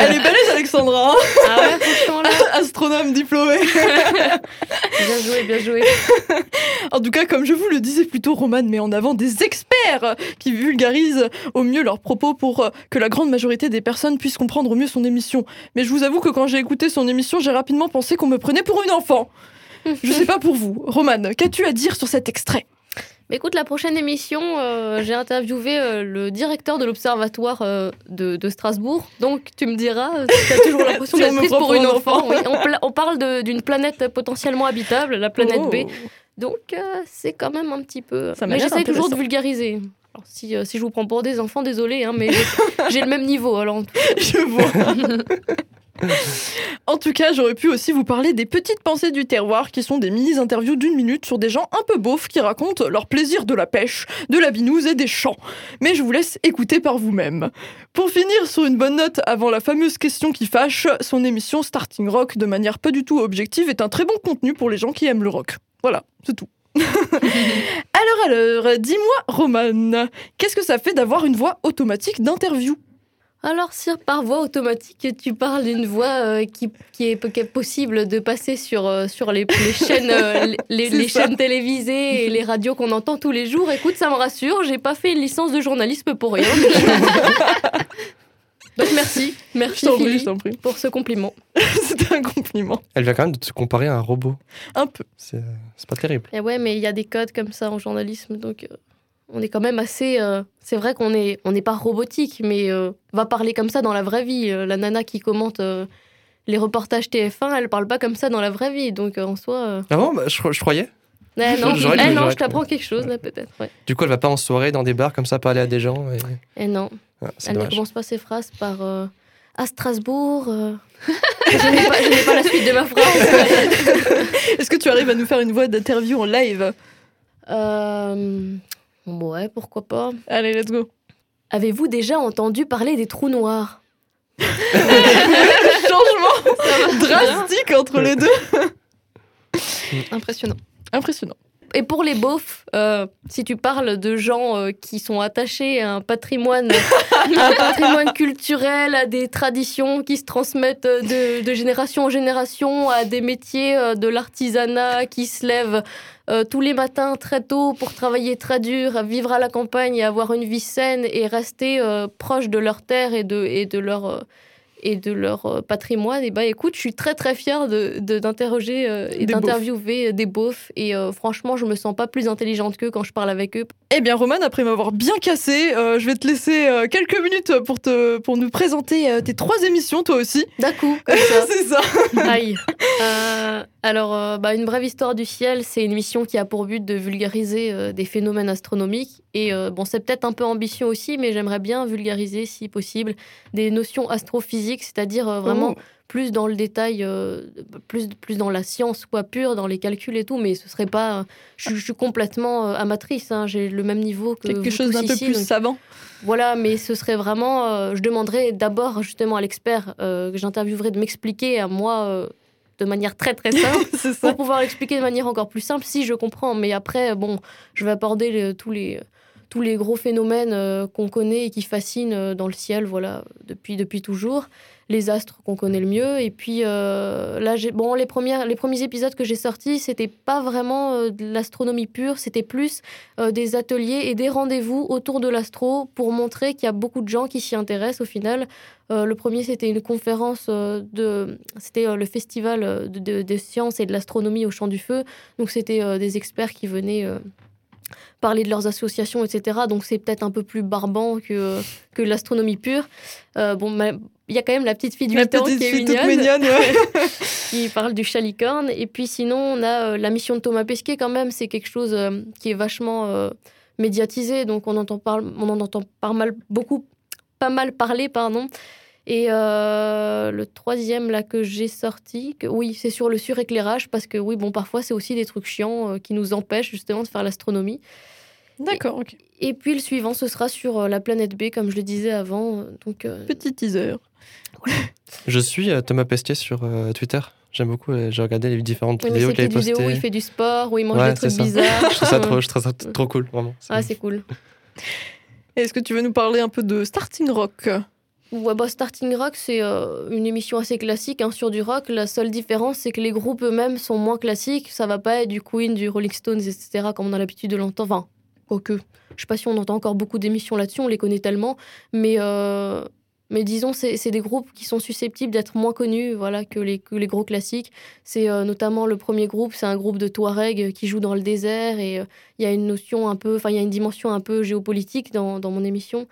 Speaker 2: Elle est balèze, Alexandra,
Speaker 7: ah ouais, franchement là.
Speaker 2: astronome diplômée.
Speaker 7: Bien joué, bien joué.
Speaker 2: En tout cas, comme je vous le disais plus tôt, Roman met en avant des experts qui vulgarisent au mieux leurs propos pour euh, que la grande majorité des personnes puissent comprendre au mieux son émission. Mais je vous avoue que quand j'ai écouté son émission, j'ai rapidement pensé qu'on me prenait pour une enfant. Je sais pas pour vous. Roman, qu'as-tu à dire sur cet extrait?
Speaker 7: Mais écoute, la prochaine émission, euh, j'ai interviewé euh, le directeur de l'observatoire euh, de, de Strasbourg. Donc tu me diras tu as toujours l'impression
Speaker 2: Si on
Speaker 7: d'être prise pour une
Speaker 2: un
Speaker 7: enfant.
Speaker 2: enfant.
Speaker 7: Oui, on, pla- on parle d'une planète potentiellement habitable, la planète
Speaker 2: Oh.
Speaker 7: B. Donc euh, c'est quand même un petit peu.
Speaker 2: Ça m'a
Speaker 7: mais
Speaker 2: l'air
Speaker 7: j'essaye toujours de vulgariser. Alors, si, si je vous prends pour des enfants, désolé, hein, mais j'ai- j'ai le même niveau. Alors,
Speaker 2: Je vois. En tout cas, j'aurais pu aussi vous parler des petites pensées du terroir, qui sont des mini-interviews d'une minute sur des gens un peu beaufs qui racontent leur plaisir de la pêche, de la binouse et des champs. Mais je vous laisse écouter par vous-même. Pour finir sur une bonne note avant la fameuse question qui fâche, son émission Starting Rock, de manière pas du tout objective, est un très bon contenu pour les gens qui aiment le rock. Voilà, c'est tout. alors alors, dis-moi Roman, qu'est-ce que ça fait d'avoir une voix automatique d'interview?
Speaker 7: Alors, si par voix automatique, tu parles d'une voix euh, qui, qui, est, qui est possible de passer sur, euh, sur les, les chaînes, euh, les, chaînes télévisées et les radios qu'on entend tous les jours, écoute, ça me rassure, j'ai pas fait une licence de journalisme pour rien. Donc merci, merci
Speaker 2: Je prie, prie.
Speaker 7: pour ce compliment.
Speaker 2: C'était un compliment.
Speaker 10: Elle vient quand même de se comparer à un robot.
Speaker 2: Un peu.
Speaker 10: C'est c'est pas terrible.
Speaker 7: Et ouais, mais il y a des codes comme ça en journalisme, donc euh, on est quand même assez. euh, c'est vrai qu'on est, on n'est pas robotique, mais euh, va parler comme ça dans la vraie vie. Euh, la nana qui commente euh, les reportages TF1, elle parle pas comme ça dans la vraie vie, donc euh, en soi. euh,
Speaker 10: Ah bon? Bah, je, cro- je croyais.
Speaker 7: eh non, eh non, je t'apprends quelque chose là peut-être. Ouais.
Speaker 10: Du coup, elle va pas en soirée dans des bars comme ça parler à des gens. Et...
Speaker 7: Eh non,
Speaker 10: Ah,
Speaker 7: elle ne commence pas ses phrases par. euh, à Strasbourg. euh, je n'ai pas, je n'ai pas la suite de ma phrase.
Speaker 2: Est-ce que tu arrives à nous faire une voix d'interview en live?
Speaker 7: Euh, ouais, pourquoi pas.
Speaker 2: Allez, let's go.
Speaker 7: Avez-vous déjà entendu parler des trous noirs?
Speaker 2: Changement drastique entre les deux.
Speaker 7: Impressionnant.
Speaker 2: Impressionnant.
Speaker 7: Et pour les beaufs, euh, si tu parles de gens euh, qui sont attachés à un patrimoine, un patrimoine culturel, à des traditions qui se transmettent de, de génération en génération, à des métiers euh, de l'artisanat qui se lèvent tous les matins très tôt pour travailler très dur, à vivre à la campagne et avoir une vie saine et rester proche de leur terre et de, et de leur... et de leur euh, patrimoine, et bah écoute, je suis très très fière de, de- d'interroger euh, et d'interviewer euh, des beaufs. Et euh, franchement, je me sens pas plus intelligente qu'eux quand je parle avec eux.
Speaker 2: Eh bien, Roman, après m'avoir bien cassé, euh, je vais te laisser euh, quelques minutes pour, te, pour nous présenter tes trois émissions, toi aussi.
Speaker 7: D'un coup.
Speaker 2: C'est ça.
Speaker 7: Aïe. Alors, euh, bah, une brève histoire du ciel, c'est une mission qui a pour but de vulgariser euh, des phénomènes astronomiques. Et euh, bon, c'est peut-être un peu ambitieux aussi, mais j'aimerais bien vulgariser, si possible, des notions astrophysiques, c'est-à-dire vraiment
Speaker 2: Oh.
Speaker 7: plus dans le détail, plus, plus dans la science, quoi, pure, dans les calculs et tout. Mais ce serait pas. Je, je suis complètement amatrice, hein, j'ai le même niveau que.
Speaker 2: Quelque
Speaker 7: vous
Speaker 2: chose d'un peu plus
Speaker 7: donc-
Speaker 2: savant.
Speaker 7: voilà, mais ce serait vraiment. je demanderais d'abord justement à l'expert que j'interviewerai de m'expliquer à moi de manière très très simple pour pouvoir l'expliquer de manière encore plus simple si je comprends. Mais après, bon, je vais aborder le- tous les tous les gros phénomènes euh, qu'on connaît et qui fascinent euh, dans le ciel, voilà, depuis depuis toujours. Les astres qu'on connaît le mieux. Et puis euh, là, bon, les premières les premiers épisodes que j'ai sortis, c'était pas vraiment de l'astronomie pure, c'était plus des ateliers et des rendez-vous autour de l'astro pour montrer qu'il y a beaucoup de gens qui s'y intéressent au final. Le premier, c'était une conférence de. C'était le festival de, de- sciences et de l'astronomie au Champ du Feu. Donc, c'était des experts qui venaient parler de leurs associations, etc. Donc, c'est peut-être un peu plus barbant que, que l'astronomie pure. Euh, bon, il y a quand même la petite fille de
Speaker 2: La
Speaker 7: 8 ans qui est mignonne.
Speaker 2: mignonne, ouais.
Speaker 7: qui parle du chalicorne. Et puis sinon, on a euh, la mission de Thomas Pesquet quand même. C'est quelque chose euh, qui est vachement euh, médiatisé. Donc on, entend par- on en entend pas mal, beaucoup, pas mal parler, pardon. Et euh, le troisième là que j'ai sorti, que, oui, c'est sur le suréclairage parce que oui, bon, parfois c'est aussi des trucs chiants euh, qui nous empêchent justement de faire l'astronomie.
Speaker 2: D'accord.
Speaker 7: Et puis le suivant, ce sera sur euh, la planète B, comme je le disais avant. Donc euh,
Speaker 2: Petit teaser.
Speaker 10: Je suis euh, Thomas Pesquet sur euh, Twitter. J'aime beaucoup. J'ai regardé les différentes
Speaker 7: oui,
Speaker 10: vidéos qu'il avait
Speaker 7: des vidéos où
Speaker 10: postées.
Speaker 7: il fait du sport, où il mange
Speaker 10: Ouais,
Speaker 7: des trucs
Speaker 10: ça.
Speaker 7: bizarres.
Speaker 10: je trouve ça trop, je trouve ça trop cool, vraiment.
Speaker 7: Ah, c'est cool.
Speaker 2: Est-ce que tu veux nous parler un peu de Starting Rock?
Speaker 7: Ouais, bah, Starting Rock, c'est euh, une émission assez classique hein, sur du rock. La seule différence, c'est que les groupes eux-mêmes sont moins classiques. Ça va pas être du Queen, du Rolling Stones, etc., comme on a l'habitude de l'entendre. Enfin, quoique, je sais pas si on entend encore beaucoup d'émissions là-dessus, on les connaît tellement. Mais, euh, mais disons, c'est des groupes qui sont susceptibles d'être moins connus voilà, que, les, que les gros classiques. C'est euh, notamment le premier groupe, c'est un groupe de Touareg qui joue dans le désert. Et euh, il y a une y a une dimension un peu géopolitique dans, dans mon émission.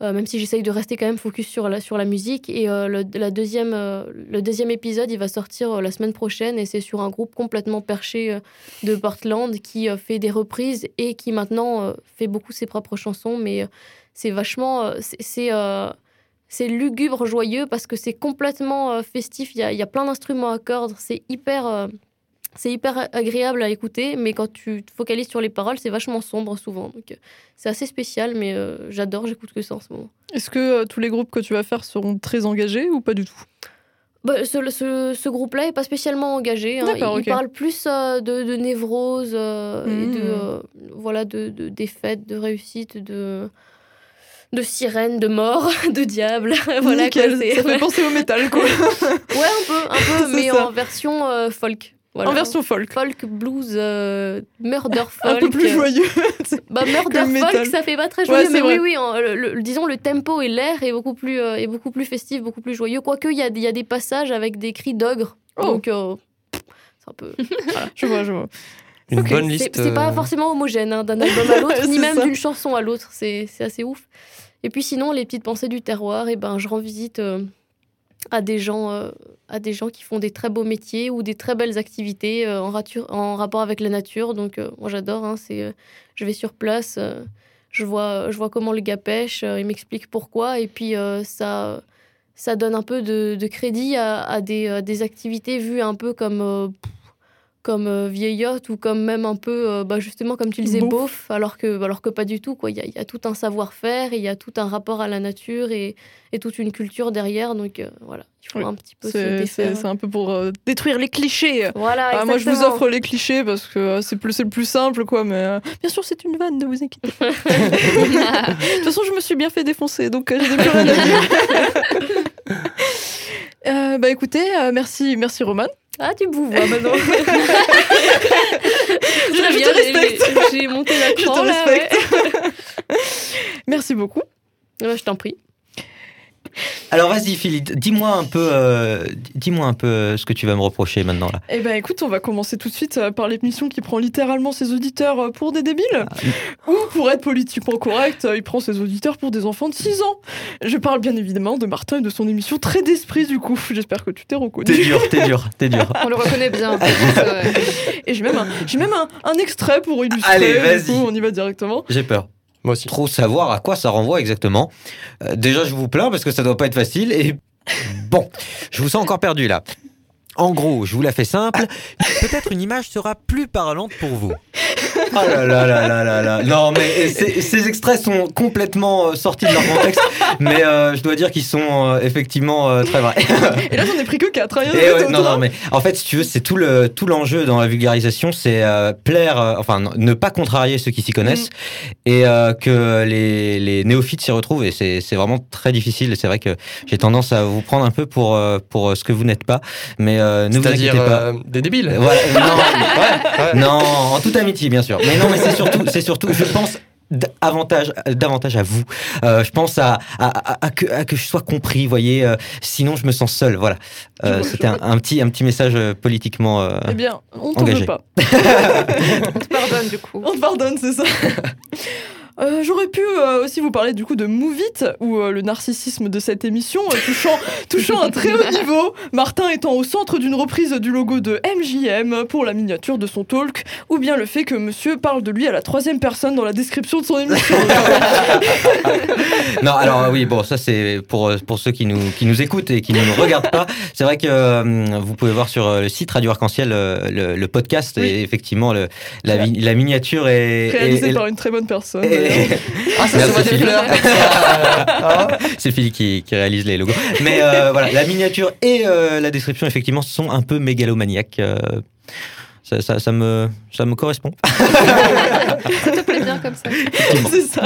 Speaker 7: Euh, même si j'essaye de rester quand même focus sur la, sur la musique. Et euh, le, la deuxième, euh, le deuxième épisode, il va sortir euh, la semaine prochaine et c'est sur un groupe complètement perché euh, de Portland qui euh, fait des reprises et qui maintenant euh, fait beaucoup ses propres chansons. Mais euh, c'est vachement. euh, c'est- c'est. lugubre, joyeux, parce que c'est complètement euh, festif. Il y a, y a plein d'instruments à cordes. C'est hyper, euh, c'est hyper agréable à écouter, mais quand tu te focalises sur les paroles, c'est vachement sombre souvent. Donc, euh, c'est assez spécial, mais euh, j'adore, j'écoute que ça en ce moment.
Speaker 2: Est-ce que euh, tous les groupes que tu vas faire seront très engagés ou pas du tout?
Speaker 7: Bah, ce ce- ce groupe-là est pas spécialement engagé. hein. Il parle plus euh, de, de névrose et de, euh, voilà, de, de défaite, de réussite, de, de sirène, de mort, de diable. voilà,
Speaker 2: Nickel,
Speaker 7: quoi,
Speaker 2: ça fait penser au métal, quoi.
Speaker 7: ouais, un peu, un peu mais
Speaker 2: ça.
Speaker 7: en version euh, folk. Voilà.
Speaker 2: En version folk.
Speaker 7: Folk, blues, euh, murder
Speaker 2: Un
Speaker 7: folk.
Speaker 2: peu plus joyeux.
Speaker 7: Bah, murder folk, ça fait pas très joyeux, mais
Speaker 2: vrai.
Speaker 7: oui, oui, en- le- le- disons le tempo et l'air est beaucoup plus, euh, est beaucoup plus festif, beaucoup plus joyeux. Quoique, il y a, il y a des passages avec des cris d'ogre.
Speaker 2: Oh.
Speaker 7: Donc, euh, c'est un peu. voilà.
Speaker 2: Je vois, je vois.
Speaker 10: Une
Speaker 7: Ok,
Speaker 10: bonne
Speaker 7: c'est-
Speaker 10: liste.
Speaker 7: C'est pas
Speaker 10: euh,
Speaker 7: forcément homogène hein, d'un album à l'autre, ni même d'une chanson à l'autre. C'est assez ouf. Et puis sinon, les petites pensées du terroir, et ben, je rends visite euh, à, des gens, euh, à des gens qui font des très beaux métiers ou des très belles activités euh, en, rature- en rapport avec la nature. Donc, moi, j'adore. hein, c'est, je vais sur place, je, vois, je vois comment le gars pêche, il m'explique pourquoi. Et puis, ça, ça donne un peu de, de crédit à, à des, à des activités vues un peu comme. Comme euh, vieillotte ou comme même un peu, euh, bah, justement, comme tu le disais,
Speaker 2: Beauf.
Speaker 7: alors que, alors que pas du tout. quoi. Il y a, il y a tout un savoir-faire, il y a tout un rapport à la nature et, et toute une culture derrière. Donc euh, voilà, il faut
Speaker 2: Oui.
Speaker 7: un petit peu se
Speaker 2: C'est un peu pour euh, détruire les clichés.
Speaker 7: Voilà,
Speaker 2: Ah, moi, je vous offre les clichés parce que euh, c'est plus, le plus simple, quoi. Mais bien sûr, c'est une vanne, ne vous inquiétez pas. De toute façon, je me suis bien fait défoncer, donc n'ai plus rien à dire. Bah écoutez, merci, merci Roman.
Speaker 7: Ah, tu bouvois maintenant. J'ai- monté la
Speaker 2: Je
Speaker 7: cran, là, ouais.
Speaker 2: Merci beaucoup.
Speaker 7: Ouais, je t'en prie.
Speaker 11: Alors vas-y Philippe, dis-moi un peu, euh, dis-moi un peu euh, ce que tu vas me reprocher maintenant là.
Speaker 2: Eh ben écoute, on va commencer tout de suite euh, par l'émission qui prend littéralement ses auditeurs pour des débiles. Ou pour être politiquement correct, il prend ses auditeurs pour des enfants de 6 ans. Je parle bien évidemment de Martin et de son émission Très d'esprit du coup. J'espère que tu t'es reconnu.
Speaker 11: T'es dur, t'es dur, t'es dur.
Speaker 12: On le reconnaît bien.
Speaker 2: Et j'ai même, un, j'ai même un, un extrait pour illustrer.
Speaker 11: Allez,
Speaker 2: du
Speaker 11: vas-y.
Speaker 2: coup, on y va directement.
Speaker 11: J'ai peur. Trop savoir à quoi ça renvoie exactement. Euh, déjà, je vous plains parce que ça doit pas être facile. Et bon, je vous sens encore perdu là. En gros, je vous la fais simple. Peut-être une image sera plus parlante pour vous. Oh là là là là là là. Non, mais ces, extraits sont complètement euh, sortis de leur contexte. Mais euh, je dois dire qu'ils sont euh, effectivement euh, très vrais.
Speaker 2: Et là, j'en ai pris que 4. Hein,
Speaker 11: Et ouais, non, non, mais en fait, si tu veux, c'est tout le tout l'enjeu dans la vulgarisation, c'est euh, plaire, euh, enfin, ne pas contrarier ceux qui s'y connaissent et euh, que les, les néophytes s'y retrouvent. Et c'est vraiment très difficile. Et c'est vrai que j'ai tendance à vous prendre un peu pour pour ce que vous n'êtes pas, mais euh, ne vous
Speaker 10: C'est-à-dire
Speaker 11: inquiétez pas.
Speaker 10: euh, des débiles.
Speaker 11: Voilà, non,
Speaker 10: Ouais, ouais.
Speaker 11: non, en toute amitié, bien sûr. Mais non, mais c'est surtout, c'est surtout, je pense davantage, davantage à vous. Euh, je pense à, à, à- à que, à que je sois compris, vous voyez. euh, sinon, je me sens seul. Voilà. Euh, C'était un, un petit, un petit message politiquement. euh,
Speaker 2: Eh bien, on t'en veut pas.
Speaker 12: On te pardonne du coup.
Speaker 2: On te pardonne, c'est ça. Euh, J'aurais pu euh, aussi vous parler du coup de Move It, où euh, le narcissisme de cette émission euh, touchant, touchant un très haut niveau, Martin étant au centre d'une reprise du logo de MJM pour la miniature de son talk, ou bien le fait que monsieur parle de lui à la troisième personne dans la description de son émission.
Speaker 11: non, alors oui, bon, ça c'est pour, pour ceux qui nous, qui nous écoutent et qui ne nous regardent pas. C'est vrai que euh, vous pouvez voir sur le site Radio Arc-en-Ciel le, le podcast
Speaker 2: Oui.
Speaker 11: et effectivement le, la, miniature est.
Speaker 2: Réalisé
Speaker 11: est-
Speaker 2: par une très bonne personne.
Speaker 10: Ah, ça, c'est des
Speaker 11: Philippe.
Speaker 10: fleurs. hein.
Speaker 11: C'est Philippe qui, qui réalise les logos. Mais euh, voilà, la miniature et euh, la description, effectivement, sont un peu mégalomaniaques. euh, ça, ça, ça me, ça me correspond.
Speaker 12: Ça te plaît bien comme ça.
Speaker 2: C'est ça.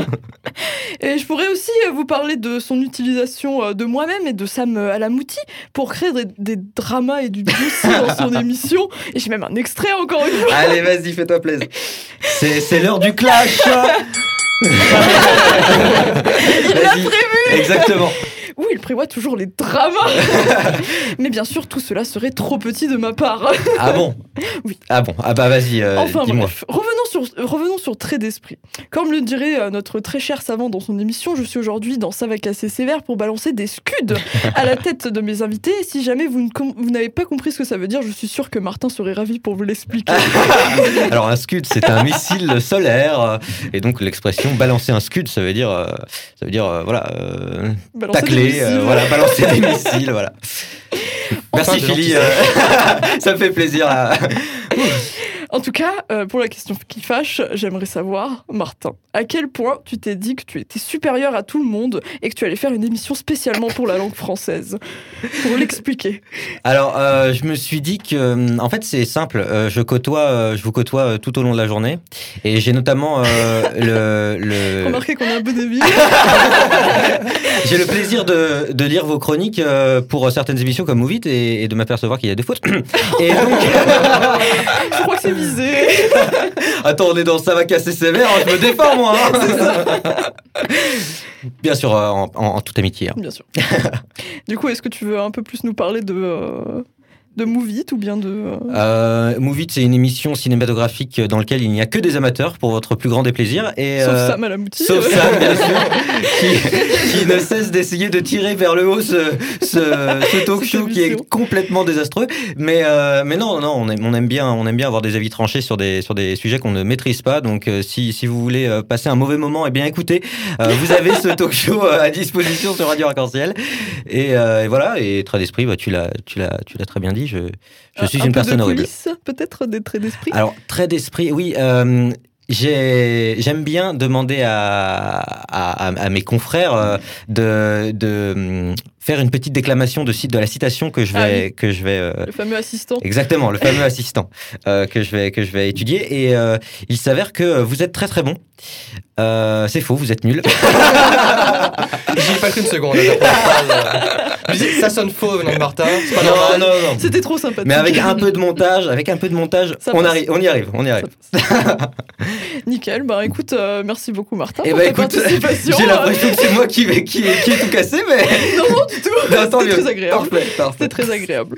Speaker 2: Et je pourrais aussi vous parler de son utilisation de moi-même et de Sam Alamouti pour créer des, des dramas et du dossier dans son émission. Et j'ai même un extrait encore une fois.
Speaker 11: Allez, vas-y, fais-toi plaisir. C'est l'heure du clash.
Speaker 2: Il l'a prévu
Speaker 11: Exactement.
Speaker 2: Oui, il prévoit toujours les dramas. Mais bien sûr, tout cela serait trop petit de ma part.
Speaker 11: Ah bon
Speaker 2: Oui.
Speaker 11: Ah bon Ah bah vas-y, euh,
Speaker 2: Enfin
Speaker 11: dis-moi.
Speaker 2: revenons sur, revenons sur trait d'esprit. Comme le dirait euh, notre très cher savant dans son émission, je suis aujourd'hui dans Ça va casser sévère pour balancer des scuds à la tête de mes invités. Et si jamais vous, n'avez pas compris ce que ça veut dire, je suis sûr que Martin serait ravi pour vous l'expliquer.
Speaker 11: Alors un scud, c'est un missile solaire, et donc l'expression balancer un scud, ça veut dire, euh, ça veut dire, voilà, euh, tacler,
Speaker 2: missiles.
Speaker 11: euh, voilà, balancer des missiles, voilà. Merci Philly, euh, ça me fait plaisir.
Speaker 2: En tout cas, euh, pour la question qui fâche, j'aimerais savoir, Martin, à quel point tu t'es dit que tu étais supérieur à tout le monde et que tu allais faire une émission spécialement pour la langue française? Pour l'expliquer.
Speaker 11: Alors, euh, je me suis dit que, euh, en fait, c'est simple. je côtoie, je vous côtoie tout au long de la journée, et j'ai notamment le, le,
Speaker 2: Remarquez qu'on a un bon débit.
Speaker 11: j'ai le plaisir de, de lire vos chroniques pour certaines émissions comme Move It et, et de m'apercevoir qu'il y a des fautes. Et donc,
Speaker 2: Je crois que c'est
Speaker 11: attends, on est dans ça va casser sévère, hein, je me défends moi. hein. Bien sûr, euh, en, en- en toute amitié. hein.
Speaker 2: Bien sûr. du coup, est-ce que tu veux un peu plus nous parler de, euh, de Move It ou bien de... euh,
Speaker 11: Euh, c'est une émission cinématographique dans laquelle il n'y a que des amateurs pour votre plus grand déplaisir. Et,
Speaker 2: Sauf
Speaker 11: euh,
Speaker 2: Sam à la moutique.
Speaker 11: Sauf Sam, bien sûr, qui, qui ne cesse d'essayer de tirer vers le haut ce, ce, ce talk show qui est complètement désastreux. Mais, euh, mais non, non, on aime, on aime bien, on aime bien avoir des avis tranchés sur des, sur des sujets qu'on ne maîtrise pas. Donc, euh, si, si vous voulez passer un mauvais moment, eh bien, écoutez, vous avez ce talk show à disposition sur Radio Arc-en-Ciel. Et, et voilà, et trait d'esprit, bah, tu l'as très bien dit. Je, je
Speaker 2: un-
Speaker 11: suis
Speaker 2: un
Speaker 11: une
Speaker 2: peu
Speaker 11: personne
Speaker 2: de
Speaker 11: horrible.
Speaker 2: Peut-être des traits d'esprit?
Speaker 11: Alors, trait d'esprit, oui. euh, j'ai- J'aime bien demander à, à, à- à mes confrères euh, de, de faire une petite déclamation de, la citation que je
Speaker 2: Ah
Speaker 11: vais,
Speaker 2: oui.
Speaker 11: que je vais euh,
Speaker 2: Le fameux assistant.
Speaker 11: Exactement, le fameux assistant euh, que, je vais, que je vais étudier. Et euh, il s'avère que vous êtes très très bon. Euh, c'est faux, vous êtes nul.
Speaker 10: J'y ai pas cru une seconde. ça sonne faux venant de Martin. Pas
Speaker 11: non, non, non.
Speaker 2: C'était trop sympathique.
Speaker 11: Mais avec un peu de montage, avec un peu de montage,
Speaker 2: Ça
Speaker 11: on,
Speaker 2: passe.
Speaker 11: on y arrive, on y arrive.
Speaker 2: Nickel. Bah écoute, euh, merci beaucoup Martin
Speaker 11: Eh
Speaker 2: pour
Speaker 11: ben
Speaker 2: ta
Speaker 11: écoute,
Speaker 2: participation.
Speaker 11: j'ai l'impression que c'est moi qui qui, qui ai tout cassé, mais
Speaker 2: Non, non, du tout.
Speaker 11: Tant
Speaker 2: C'était très agréable. C'était très agréable.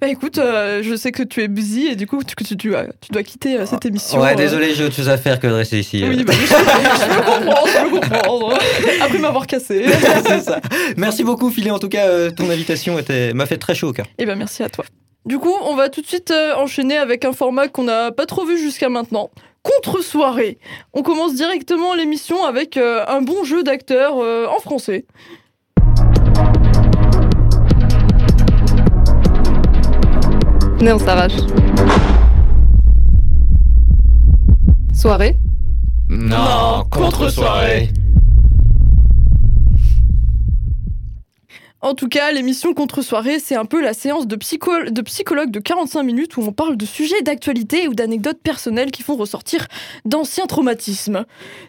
Speaker 2: bah écoute, euh, je sais que tu es busy et du coup tu, tu, tu, dois- tu dois quitter euh, cette émission.
Speaker 11: Ouais,
Speaker 2: euh.
Speaker 11: désolé, j'ai autre chose à faire que de rester ici.
Speaker 2: Oui,
Speaker 11: euh.
Speaker 2: bah, je, peux comprendre, je peux comprendre. Après m'avoir cassé.
Speaker 11: c'est ça. Merci beaucoup, Philé. En tout cas, euh, ton invitation m'a fait très chaud au cœur.
Speaker 2: Eh ben merci à toi. Du coup, on va tout de suite euh, enchaîner avec un format qu'on n'a pas trop vu jusqu'à maintenant. Contre-soirée. On commence directement l'émission avec euh, un bon jeu d'acteurs euh, en français.
Speaker 14: Né, on s'arrache. Soirée?
Speaker 6: Non, contre-soirée.
Speaker 2: En tout cas, l'émission Contre-soirée, c'est un peu la séance de, psycho- de psychologue de 45 minutes où on parle de sujets d'actualité ou d'anecdotes personnelles qui font ressortir d'anciens traumatismes.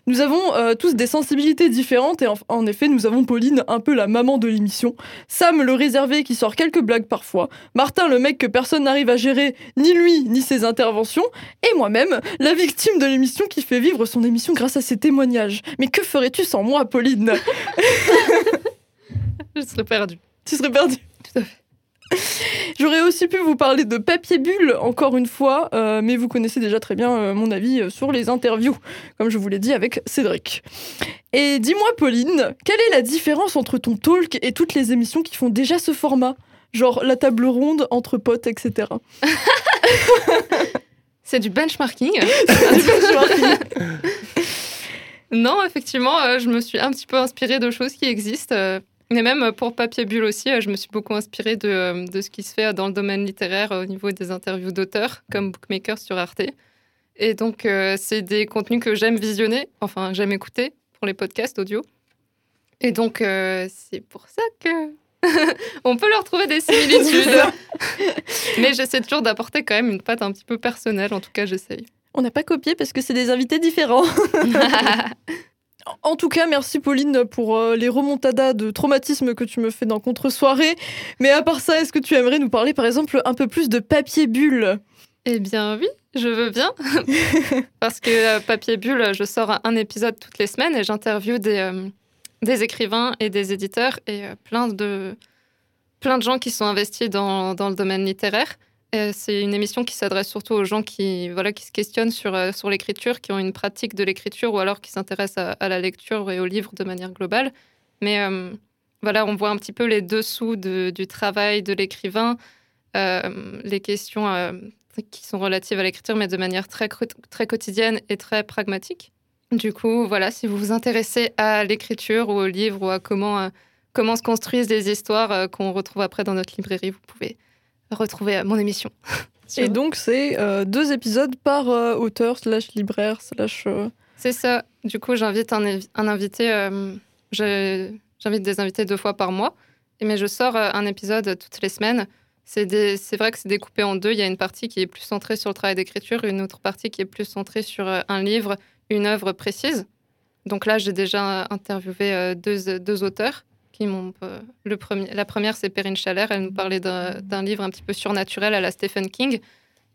Speaker 2: Nous avons euh, tous des sensibilités différentes et en, en effet, nous avons Pauline, un peu la maman de l'émission, Sam, le réservé qui sort quelques blagues parfois, Martin, le mec que personne n'arrive à gérer, ni lui, ni ses interventions, et moi-même, la victime de l'émission qui fait vivre son émission grâce à ses témoignages. Mais que ferais-tu sans moi, Pauline?
Speaker 14: Je serais perdue.
Speaker 2: Tu serais perdu.
Speaker 14: Tout à fait.
Speaker 2: J'aurais aussi pu vous parler de papier bulle, encore une fois, euh, mais vous connaissez déjà très bien euh, mon avis euh, sur les interviews, comme je vous l'ai dit avec Cédric. Et dis-moi, Pauline, quelle est la différence entre ton talk et toutes les émissions qui font déjà ce format? Genre la table ronde entre potes, etc.
Speaker 14: C'est du benchmarking. non, effectivement, euh, je me suis un petit peu inspirée de choses qui existent. Euh, et même pour Papier Bulle aussi, euh, je me suis beaucoup inspirée de, euh, de ce qui se fait dans le domaine littéraire euh, au niveau des interviews d'auteurs, comme Bookmaker sur Arte. Et donc, euh, c'est des contenus que j'aime visionner, enfin, j'aime écouter pour les podcasts audio. Et donc, euh, c'est pour ça que on peut leur trouver des similitudes. Mais j'essaie toujours d'apporter quand même une patte un petit peu personnelle, en tout cas, j'essaye.
Speaker 2: On n'a pas copié parce que c'est des invités différents. En tout cas, merci Pauline pour euh, les remontadas de traumatisme que tu me fais dans Contre-soirée. Mais à part ça, est-ce que tu aimerais nous parler par exemple un peu plus de papier bulle?
Speaker 14: Eh bien oui, je veux bien. Parce que euh, Papier Bulle, je sors un- épisode toutes les semaines et j'interviewe des, euh, des écrivains et des éditeurs et plein, de, plein de gens qui sont investis dans, dans le domaine littéraire. Et C'est une émission qui s'adresse surtout aux gens qui, voilà, qui se questionnent sur, euh, sur l'écriture, qui ont une pratique de l'écriture ou alors qui s'intéressent à, la lecture et aux livres de manière globale. Mais euh, voilà, on voit un petit peu les dessous de- du travail de l'écrivain, euh, les questions euh, qui sont relatives à l'écriture, mais de manière très, très quotidienne et très pragmatique. Du coup, voilà, si vous vous intéressez à l'écriture ou au livre ou à comment, euh, comment se construisent les histoires euh, qu'on retrouve après dans notre librairie, vous pouvez retrouver euh, mon émission.
Speaker 2: Et donc, c'est euh, deux épisodes par euh, auteur, slash libraire, slash. euh,
Speaker 14: C'est ça. Du coup, j'invite un, invité. j'invite des invités deux fois par mois. Et mais je sors un épisode toutes les semaines. C'est vrai que c'est découpé en deux. Il y a une partie qui est plus centrée sur le travail d'écriture une autre partie qui est plus centrée sur un livre, une œuvre précise. Donc là, j'ai déjà interviewé deux, deux auteurs euh, le premier, la première, c'est Perrine Chalère. Elle nous parlait d'un livre un petit peu surnaturel à la Stephen King.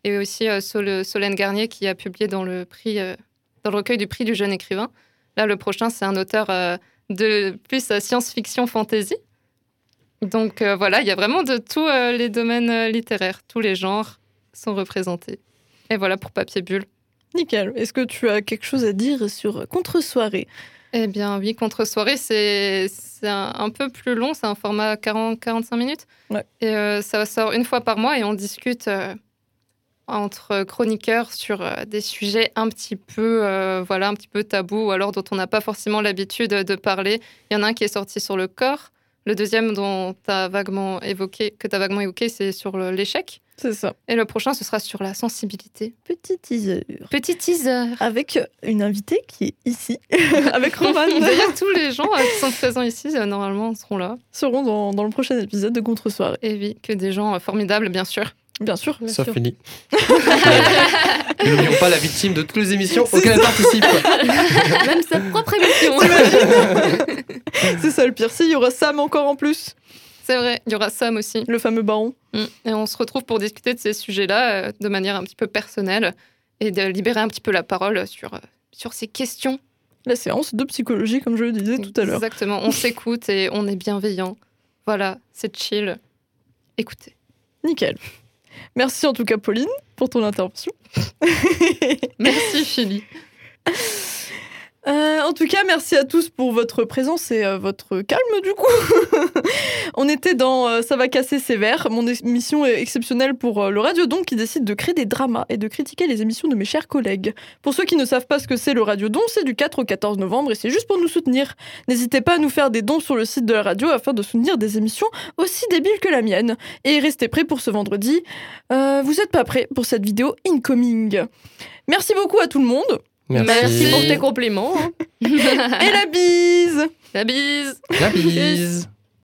Speaker 14: Et aussi euh, Sol- Solène Garnier qui a publié dans le prix, euh, dans le recueil du prix du jeune écrivain. Là, le prochain, c'est un auteur euh, de plus euh, science-fiction fantasy. Donc euh, voilà, il y a vraiment de tous euh, les domaines euh, littéraires, tous les genres sont représentés. Et voilà pour Papier Bulle.
Speaker 2: Nickel. Est-ce que tu as quelque chose à dire sur Contre-soirée?
Speaker 14: Eh bien oui, contre-soirée, c'est c'est un, un peu plus long, c'est un format 40-45 minutes.
Speaker 2: Ouais.
Speaker 14: Et euh, ça sort une fois par mois et on discute euh, entre chroniqueurs sur euh, des sujets un petit peu, voilà, un petit peu tabous ou alors dont on n'a pas forcément l'habitude de parler. Il y en a un qui est sorti sur le corps. Le deuxième dont tu as vaguement évoqué, que tu as vaguement évoqué, c'est sur l'échec.
Speaker 2: C'est ça.
Speaker 14: Et le prochain, ce sera sur la sensibilité.
Speaker 2: Petit teaser.
Speaker 14: Petit teaser.
Speaker 2: Avec une invitée qui est ici, avec Roman.
Speaker 14: D'ailleurs, tous les gens euh, qui sont présents ici, euh, normalement, seront là.
Speaker 2: seront dans, dans le prochain épisode de Contre-soirée.
Speaker 14: Et oui, que des gens euh, formidables, bien sûr.
Speaker 2: Bien sûr.
Speaker 10: Sauf Fini. N'oublions pas la victime de toutes les émissions auxquelles elle participe.
Speaker 7: Même sa propre émission.
Speaker 2: C'est ça le pire. Si, il y aura Sam encore en plus,
Speaker 14: C'est vrai, il y aura Sam aussi.
Speaker 2: le fameux baron.
Speaker 14: Mm. Et on se retrouve pour discuter de ces sujets-là euh, de manière un petit peu personnelle et de libérer un petit peu la parole sur, euh, sur ces questions.
Speaker 2: La séance de psychologie, comme je le disais tout à l'heure.
Speaker 14: Exactement, on s'écoute et on est bienveillant. Voilà, c'est chill. Écoutez.
Speaker 2: Nickel. Merci en tout cas, Pauline, pour ton intervention.
Speaker 14: Merci, Philly.
Speaker 2: Euh, en tout cas, merci à tous pour votre présence et euh, votre calme du coup. On était dans euh, Ça va casser sévère, mon émission est exceptionnelle pour le Radiodon qui décide de créer des dramas et de critiquer les émissions de mes chers collègues. Pour ceux qui ne savent pas ce que c'est le Radiodon, c'est du 4 au 14 novembre et c'est juste pour nous soutenir. N'hésitez pas à nous faire des dons sur le site de la radio afin de soutenir des émissions aussi débiles que la mienne. Et restez prêts pour ce vendredi. Vous n'êtes pas prêts pour cette vidéo incoming. Merci beaucoup à tout le monde.
Speaker 7: Merci pour tes compliments. hein.
Speaker 2: Et la bise
Speaker 14: La bise
Speaker 10: La bise.